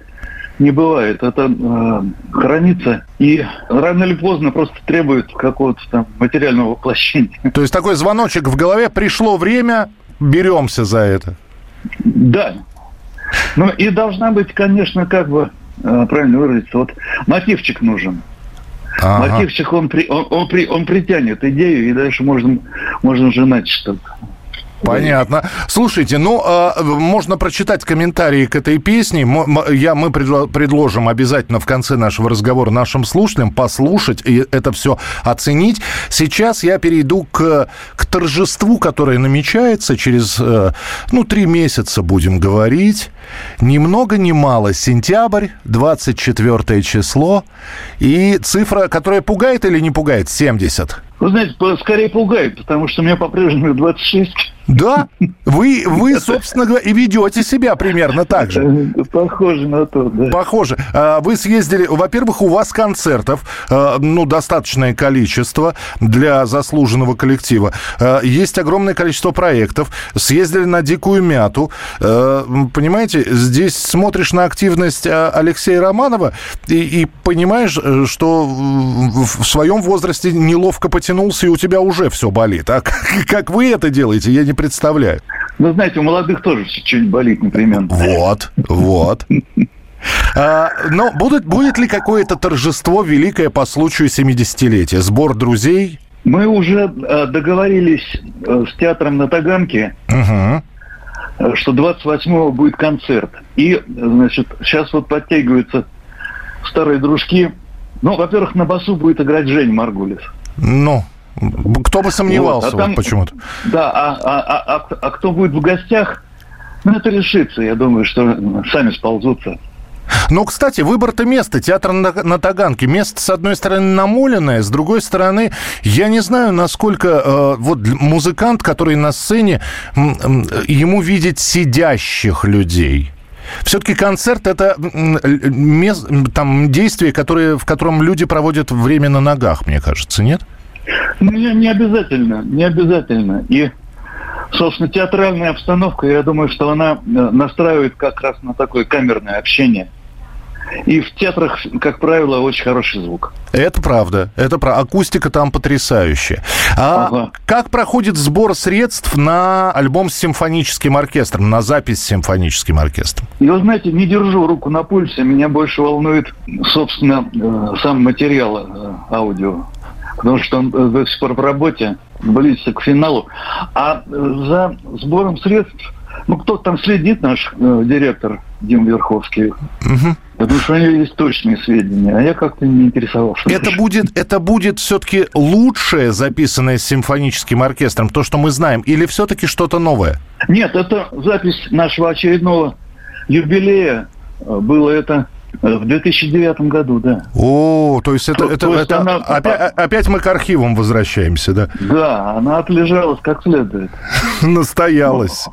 не бывает. Это э, хранится и рано или поздно просто требует какого-то там материального воплощения. То есть такой звоночек в голове, пришло время, беремся за это. Да. Ну и должна быть, конечно, как бы, э, правильно выразиться, вот мотивчик нужен. Ага. Мотивчик, он, при, он, он, при, он притянет идею, и дальше можно, можно женать что-то. Понятно. Слушайте, ну, а, можно прочитать комментарии к этой песне. М- Я, мы предло- предложим обязательно в конце нашего разговора нашим слушателям послушать и это все оценить. Сейчас я перейду к, к торжеству, которое намечается через, э, ну, три месяца будем говорить. Ни много ни мало. Сентябрь, 24 число. И цифра, которая пугает или не пугает? 70. Вы знаете, скорее пугает, потому что мне по-прежнему 26. Да, вы, вы, собственно говоря, и ведете себя примерно так же. Похоже на то, да. Похоже. А, Вы съездили, во-первых, у вас концертов, э, ну, достаточное количество для заслуженного коллектива. Э, Есть огромное количество проектов. Съездили на Дикую Мяту. Понимаете, здесь смотришь на активность Алексея Романова и, и понимаешь, э, что в в своем возрасте неловко потянулся, и у тебя уже все болит. А как, как вы это делаете, я не представляю. Вы знаете, у молодых тоже что-нибудь болит непременно. Вот, вот. А, но будет, будет ли какое-то торжество великое по случаю 70-летия? Сбор друзей? Мы уже э, договорились э, с театром на Таганке, э, что 28-го будет концерт. И, значит, сейчас вот подтягиваются старые дружки. Ну, во-первых, на басу будет играть Жень Маргулис. Ну, кто бы сомневался Вот, а вот там- почему-то. Да, а, а- а- а- а кто будет в гостях, Ну, это решится. Я думаю, что сами сползутся. Но, кстати, выбор-то места. Театр на, на Таганке. Место, с одной стороны, намоленное, с другой стороны, я не знаю, насколько э, вот музыкант, который на сцене, м, ему видеть сидящих людей. Все-таки концерт это м, л- мес- м, там действие, которое, в котором люди проводят время на ногах, мне кажется, нет? Ну, Не, не обязательно, не обязательно. И, собственно, театральная обстановка, я думаю, что она э, настраивает как раз на такое камерное общение. И в театрах, как правило, очень хороший звук. Это правда. Это про акустика там потрясающая. А как проходит сбор средств на альбом с симфоническим оркестром, на запись с симфоническим оркестром? И вы знаете, не держу руку на пульсе, меня больше волнует, собственно, э, сам материал э, аудио. Потому что он до сих пор в работе, близится к финалу. А э, за сбором средств, ну, кто там следит, наш э, директор Дим Верховский, потому что у него есть точные сведения, а я как-то не интересовался. Это будет, это будет все-таки лучшее, записанное с симфоническим оркестром, то, что мы знаем, или все-таки что-то новое? Нет, это запись нашего очередного юбилея. Э, Было это в 2009 году, да. О, то есть это, это, то есть это она- опять, опять мы к архивам возвращаемся, да? Да, она отлежалась как следует. Настоялась.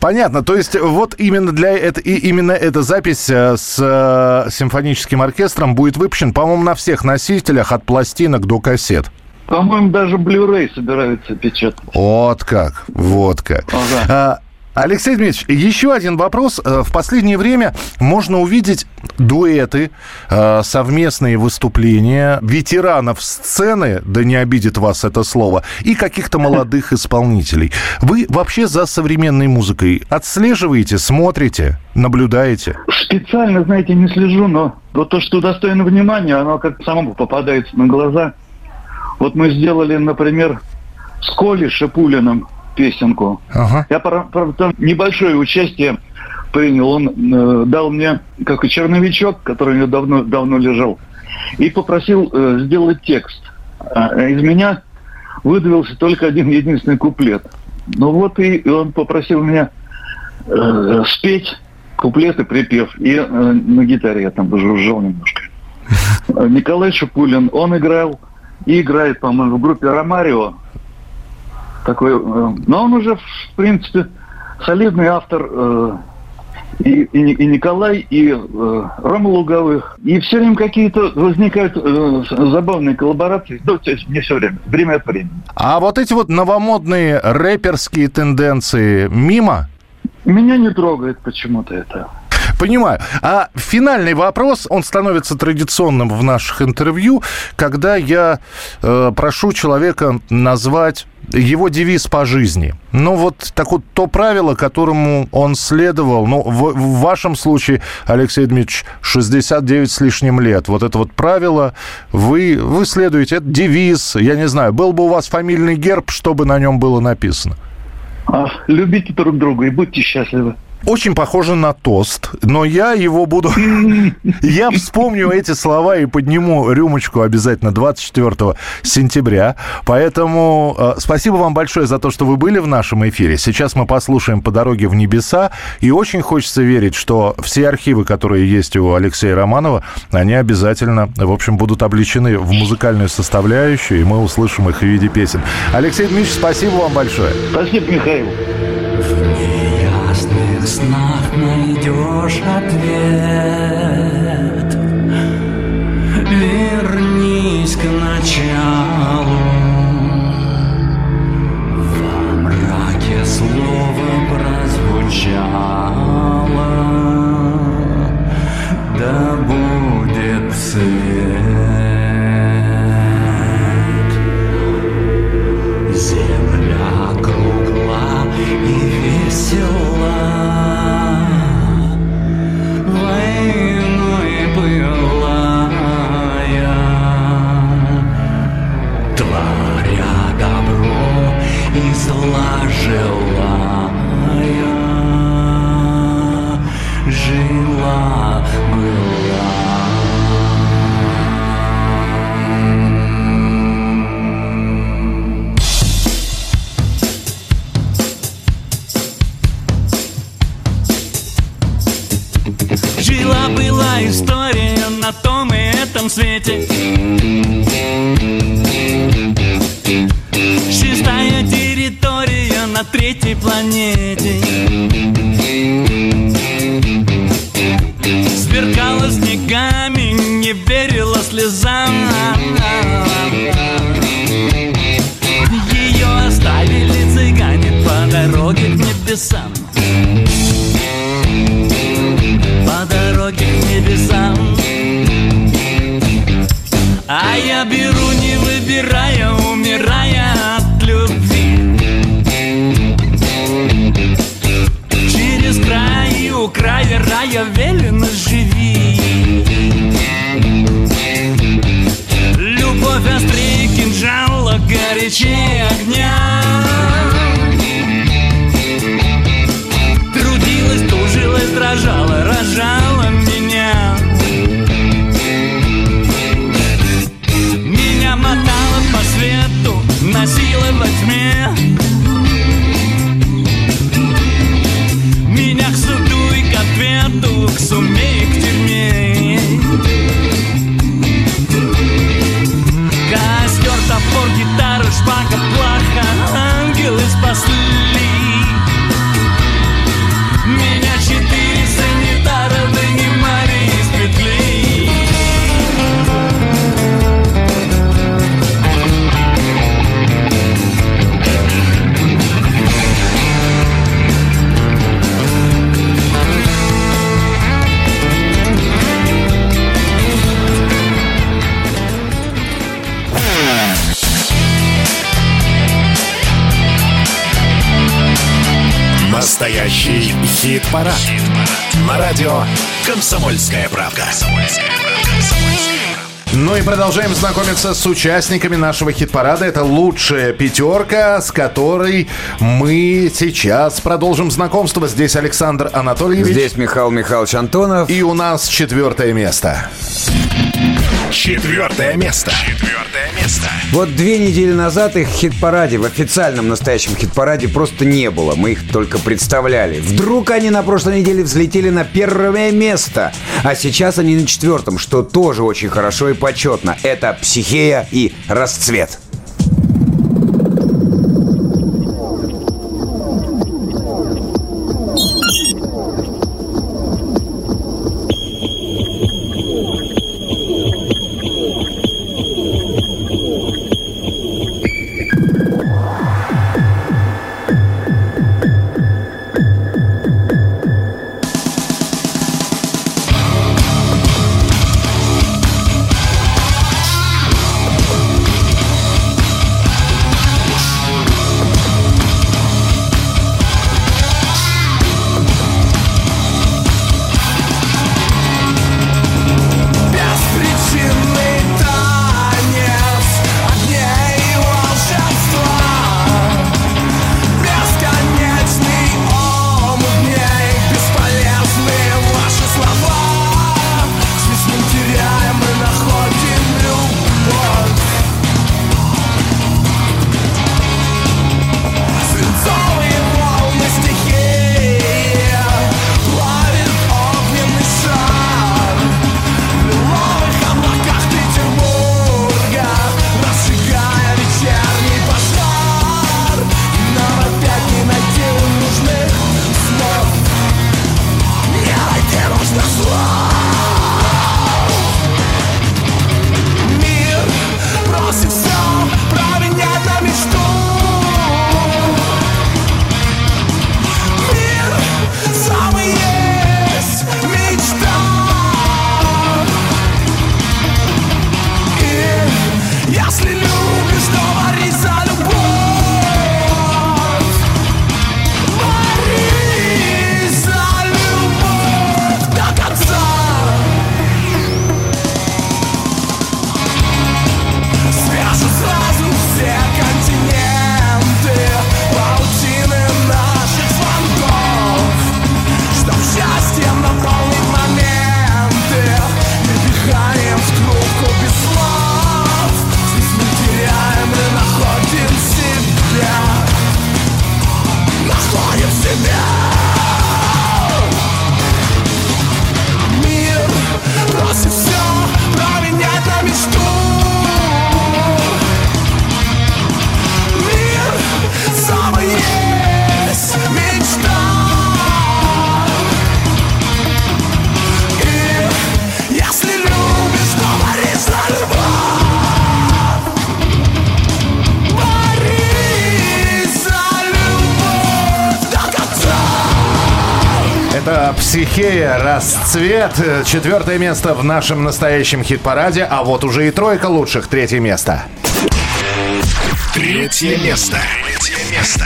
Понятно. То есть вот именно для это и именно эта запись э, с э, симфоническим оркестром будет выпущен, по-моему, на всех носителях от пластинок до кассет. По-моему, даже Blu-ray собираются печатать. Вот как, вот как. А, Алексей Дмитриевич, еще один вопрос. Э, В последнее время можно увидеть дуэты, э, совместные выступления ветеранов сцены, да не обидит вас это слово, и каких-то молодых исполнителей. Вы вообще за современной музыкой отслеживаете, смотрите, наблюдаете? Специально, знаете, не слежу, но вот то, что достойно внимания, оно как самому попадается на глаза. Вот мы сделали, например, с Колей Шипулиным песенку. Я, правда, там небольшое участие принял. Он э, дал мне как и черновичок, который у него давно, давно лежал, и попросил э, сделать текст. А из меня выдавился только один единственный куплет. Ну вот и, и он попросил меня э, спеть куплет и припев. И э, на гитаре я там жужжал немножко. Николай Шипулин, он играл и играет, по-моему, в группе Ромарио. Такой, э, но он уже, в принципе, солидный автор э, и, и, и Николай, и э, Рома Луговых. И все время какие-то возникают э, забавные коллаборации. Ну, то есть не все время, время от времени. А вот эти вот новомодные рэперские тенденции мимо? Меня не трогает почему-то это. Понимаю. А финальный вопрос, он становится традиционным в наших интервью, когда я э, прошу человека назвать его девиз по жизни. Ну, вот так вот то правило, которому он следовал, ну, в, в вашем случае, Алексей Дмитриевич, 69 с лишним лет. Вот это вот правило, вы, вы следуете, это девиз, я не знаю, был бы у вас фамильный герб, что бы на нем было написано? А, любите друг друга и будьте счастливы. Очень похоже на тост, но я его буду... Я вспомню эти слова и подниму рюмочку обязательно 24 сентября. Поэтому э, спасибо вам большое за то, что вы были в нашем эфире. Сейчас мы послушаем «По дороге в небеса». И очень хочется верить, что все архивы, которые есть у Алексея Романова, они обязательно, в общем, будут обличены в музыкальную составляющую, и мы услышим их в виде песен. Алексей Дмитриевич, спасибо вам большое. Спасибо, Михаил. Снах найдешь ответ. Вернись к началу. Во мраке слово прозвучало. Да будет свет. Земля кругла и весела, продолжаем знакомиться с участниками нашего хит-парада. Это лучшая пятерка, с которой мы сейчас продолжим знакомство. Здесь Александр Анатольевич. Здесь Михаил Михайлович Антонов. И у нас четвертое место. Четвертое место. Четвертое место. Вот две недели назад их хит-параде, в официальном настоящем хит-параде просто не было. Мы их только представляли. Вдруг они на прошлой неделе взлетели на первое место. А сейчас они на четвертом, что тоже очень хорошо и почетно. Это «Психея» и «Расцвет». Это «Психея. Расцвет». Четвертое место в нашем настоящем хит-параде, а вот уже и тройка лучших. Третье место. Третье место. Третье место.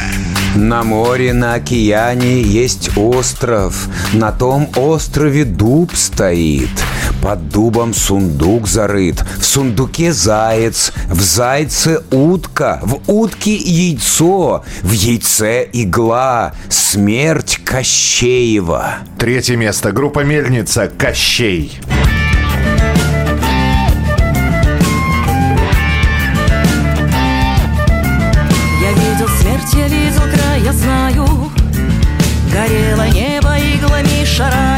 На море, на океане есть остров. На том острове дуб стоит. Под дубом сундук зарыт. В сундуке заяц. В зайце утка. В утке яйцо. В яйце игла. Смерть Кощеева. Третье место. Группа «Мельница. Кощей». Я видел смерть, я видел край, я знаю Горело небо иглами, шарами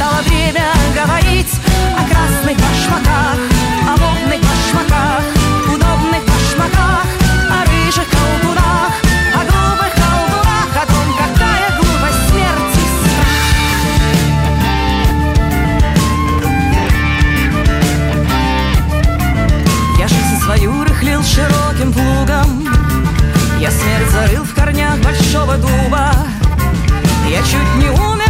Настало время говорить о красных башмаках О модных башмаках, удобных башмаках О рыжих колдунах, о глупых колдунах О том, какая глупость смерти. Страх Я жизнь свою рыхлил широким плугом. Я смерть зарыл в корнях большого дуба. Я чуть не умер,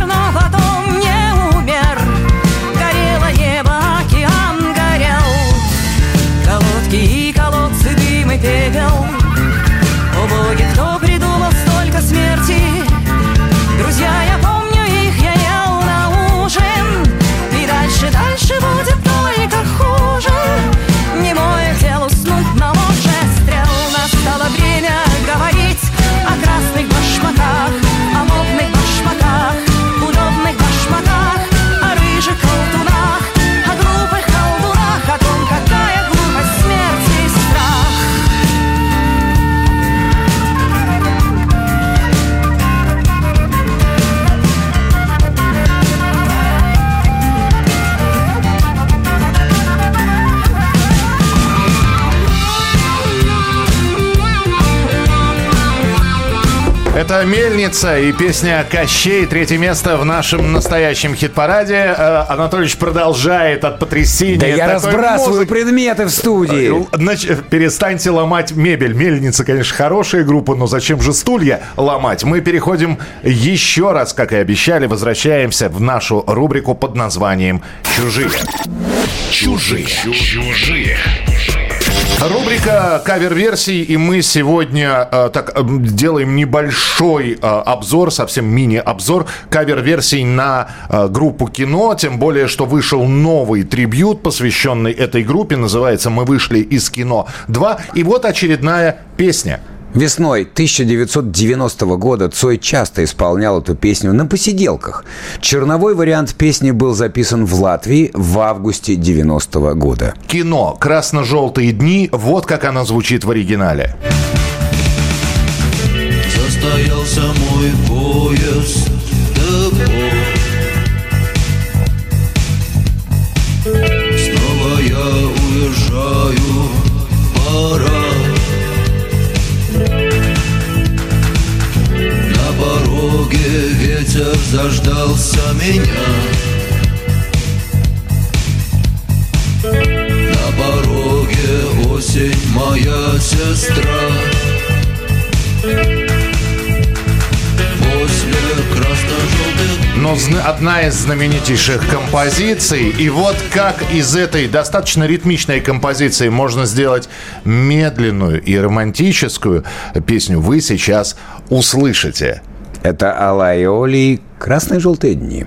Это «Мельница» и песня «Кощей». Третье место в нашем настоящем хит-параде. Э, Анатольевич продолжает от потрясения. Да я разбрасываю музыки. предметы в студии. Э, нач- Перестаньте ломать мебель. Мельница, конечно, хорошая группа, но зачем же стулья ломать? Мы переходим еще раз, как и обещали, возвращаемся в нашу рубрику под названием «Чужие». Чужие. Чужие. Рубрика кавер-версий, и мы сегодня э, так э, делаем небольшой э, обзор, совсем мини-обзор кавер-версий на э, группу кино, тем более, что вышел новый трибют, посвященный этой группе, называется «Мы вышли из кино 2», и вот очередная песня. Весной 1990 года Цой часто исполнял эту песню на посиделках. Черновой вариант песни был записан в Латвии в августе 90 года. Кино «Красно-желтые дни», вот как она звучит в оригинале. Состоялся мой поезд ветер заждался меня На пороге осень моя сестра Но одна из знаменитейших композиций. И вот как из этой достаточно ритмичной композиции можно сделать медленную и романтическую песню, вы сейчас услышите. Это Алай Оли «Красные желтые дни».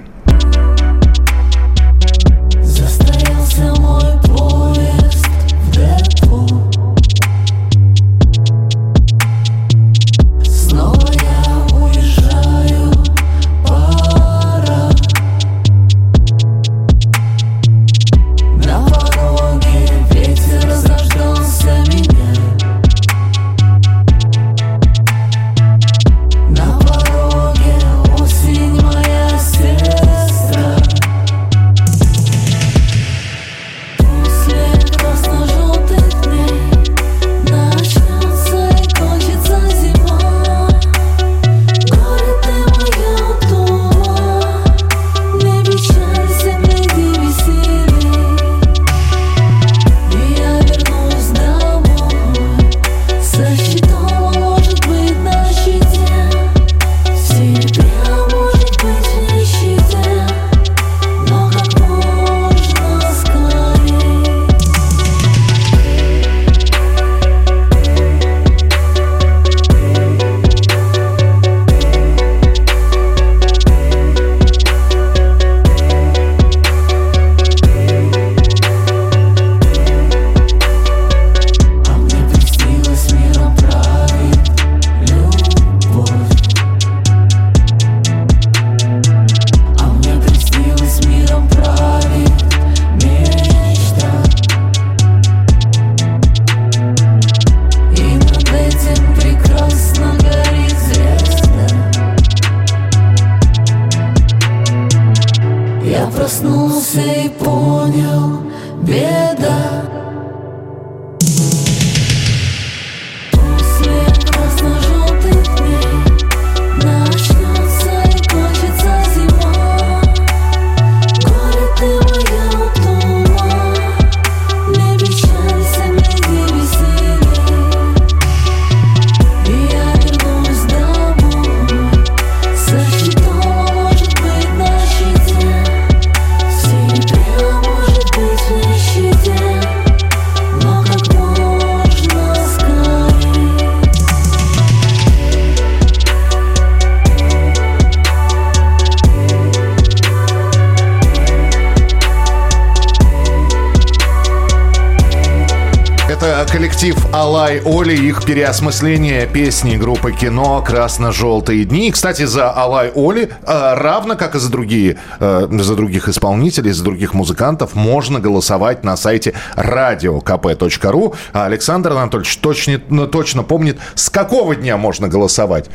Переосмысление песни группы кино «Красно-желтые дни». И, кстати, за Алай Оли, э, равно как и за другие, э, за других исполнителей, за других музыкантов, можно голосовать на сайте radiokp.ru. А Александр Анатольевич точно, ну, точно помнит, с какого дня можно голосовать.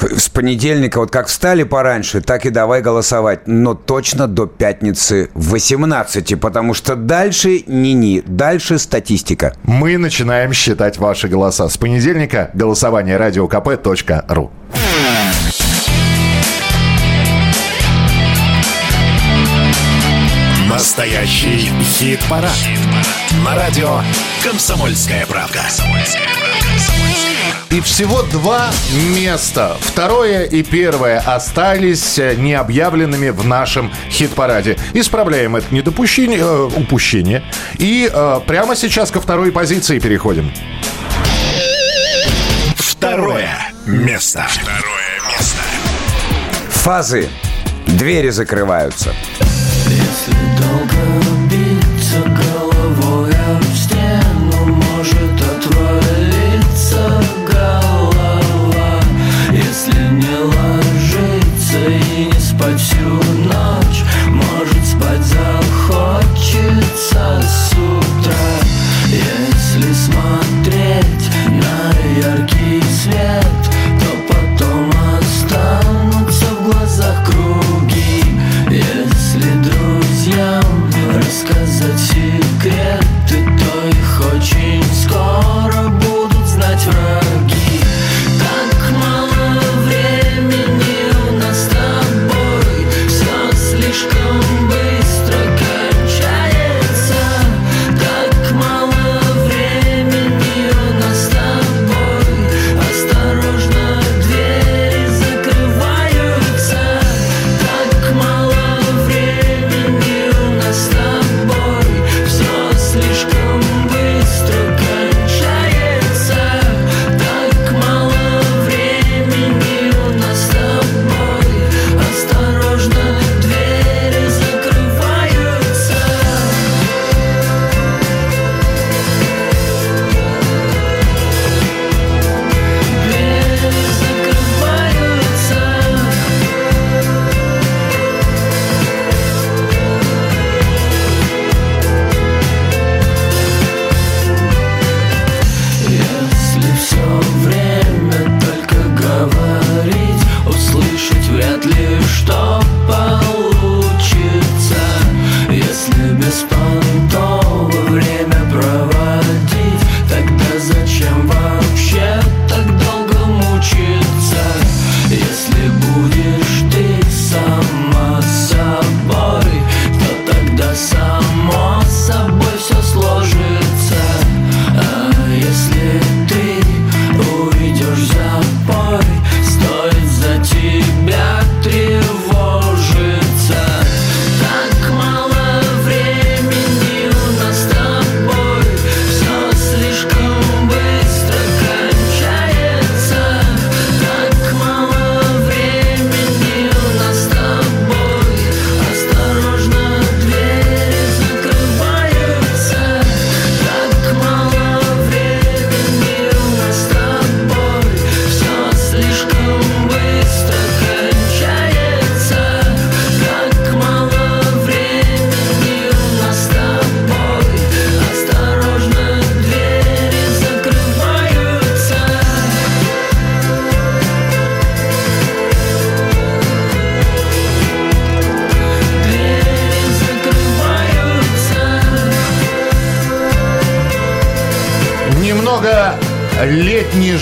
С понедельника, вот как встали пораньше, так и давай голосовать. Но точно до пятницы 18, потому что дальше ни-ни, дальше статистика. Мы начинаем считать ваши голоса. С понедельника голосование radiokp.ru. Настоящий хит-парад. На радио «Комсомольская правка». И всего два места, второе и первое, остались необъявленными в нашем хит-параде. Исправляем это недопущение, э, упущение. И э, прямо сейчас ко второй позиции переходим. Второе место. Второе место. Фазы. Двери закрываются. Если долго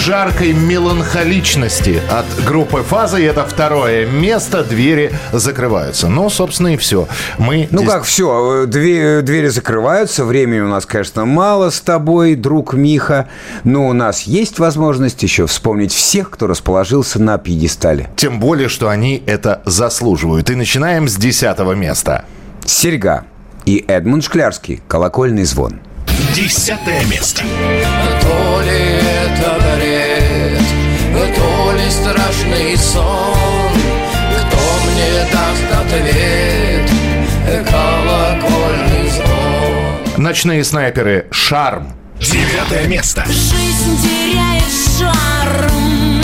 жаркой меланхоличности от группы «Фаза». И это второе место. Двери закрываются. Ну, собственно, и все. Мы Ну здесь- как, все, двери закрываются, времени у нас, конечно, мало с тобой, друг Миха, но у нас есть возможность еще вспомнить всех, кто расположился на пьедестале. Тем более, что они это заслуживают. И начинаем с десятого места. Серьга и Эдмунд Шклярский «Колокольный звон». Десятое место. Ли страшный сон. Кто мне даст ответ, колокольный звон. Ночные снайперы. «Шарм». Девятое место. Жизнь теряет шарм.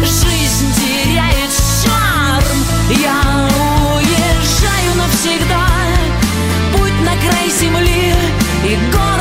Жизнь теряет шарм. Я уезжаю навсегда. Путь на край земли И город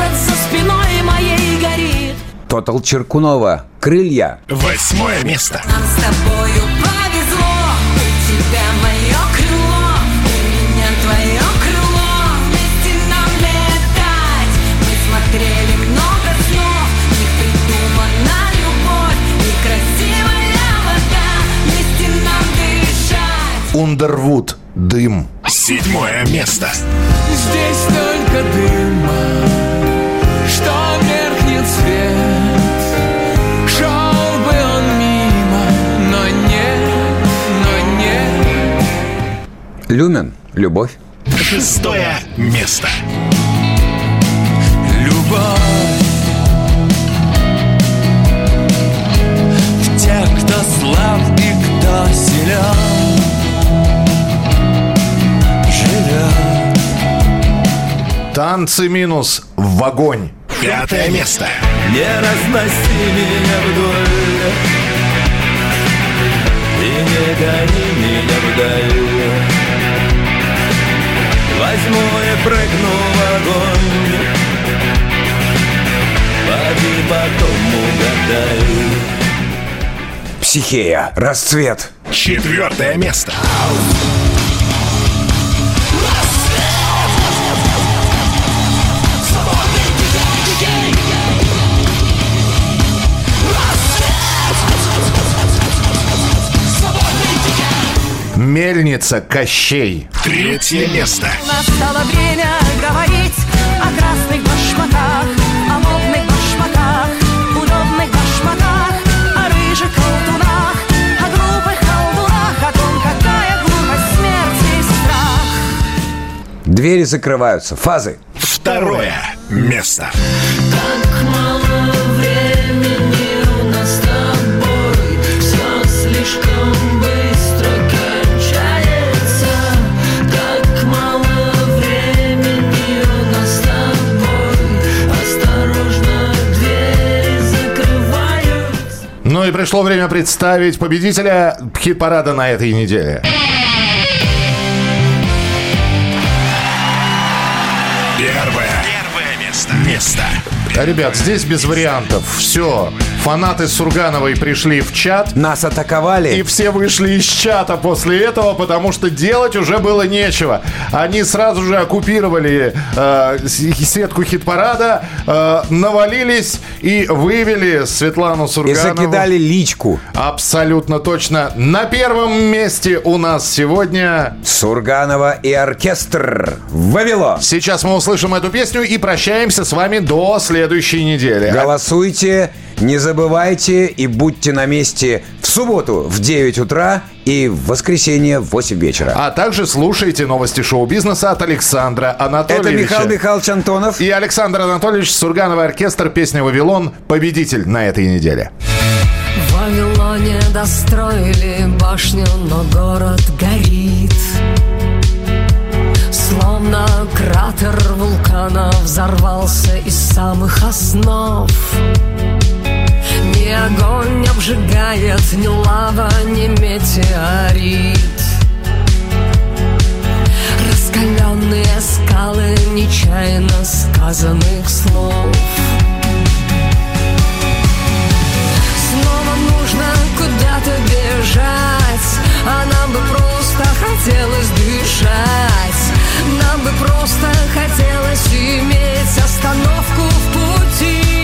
Тотал Черкунова «Крылья». Восьмое место. Нам с тобою повезло У тебя мое крыло У меня твое крыло Вместе нам летать Мы смотрели много снов В них придумана любовь И красивая вода Вместе нам дышать «Ундервуд». «Дым». Седьмое место. Здесь только дыма, что меркнет свет. Люмен. Любовь. Шестое место. Любовь в тех, кто слаб и кто силен Живет «Танцы минус» в огонь. Пятое место. Не разноси меня вдоль И не гони меня вдаль Возьму и прыгну в огонь Поди потом угадай Психея. Расцвет. Четвертое место. Мельница Кощей. Третье место. Настало время говорить о красных башмаках, о модных башмаках, удобных башмаках, о рыжих колтунах, о глупых колдунах, о том, какая глупость смерти и страх. Двери закрываются. Фазы. Второе место. Так И пришло время представить победителя хит-парада на этой неделе. Первое. Первое место. Место. Ребят, здесь без вариантов. Все. Фанаты Сургановой пришли в чат. Нас атаковали. И все вышли из чата после этого, потому что делать уже было нечего. Они сразу же оккупировали э, сетку хит-парада, э, навалились и вывели Светлану И Сурганову. закидали личку. Абсолютно точно. На первом месте у нас сегодня... Сурганова и оркестр. Вавилон. Сейчас мы услышим эту песню и прощаемся с вами до следующей недели. Голосуйте, не забывайте и будьте на месте в субботу в 9 утра и в воскресенье в 8 вечера. А также слушайте новости шоу-бизнеса от Александра Анатольевича. Это Михаил Михайлович Антонов. И Александр Анатольевич Сургановый оркестр песня «Вавилон» победитель на этой неделе. В Вавилоне достроили башню, но город горит Словно кратер вулкана взорвался из самых основ. Ни огонь обжигает, ни лава, ни метеорит. Раскаленные скалы нечаянно сказанных слов Снова нужно куда-то бежать А нам бы просто хотелось дышать Нам бы просто хотелось иметь остановку в пути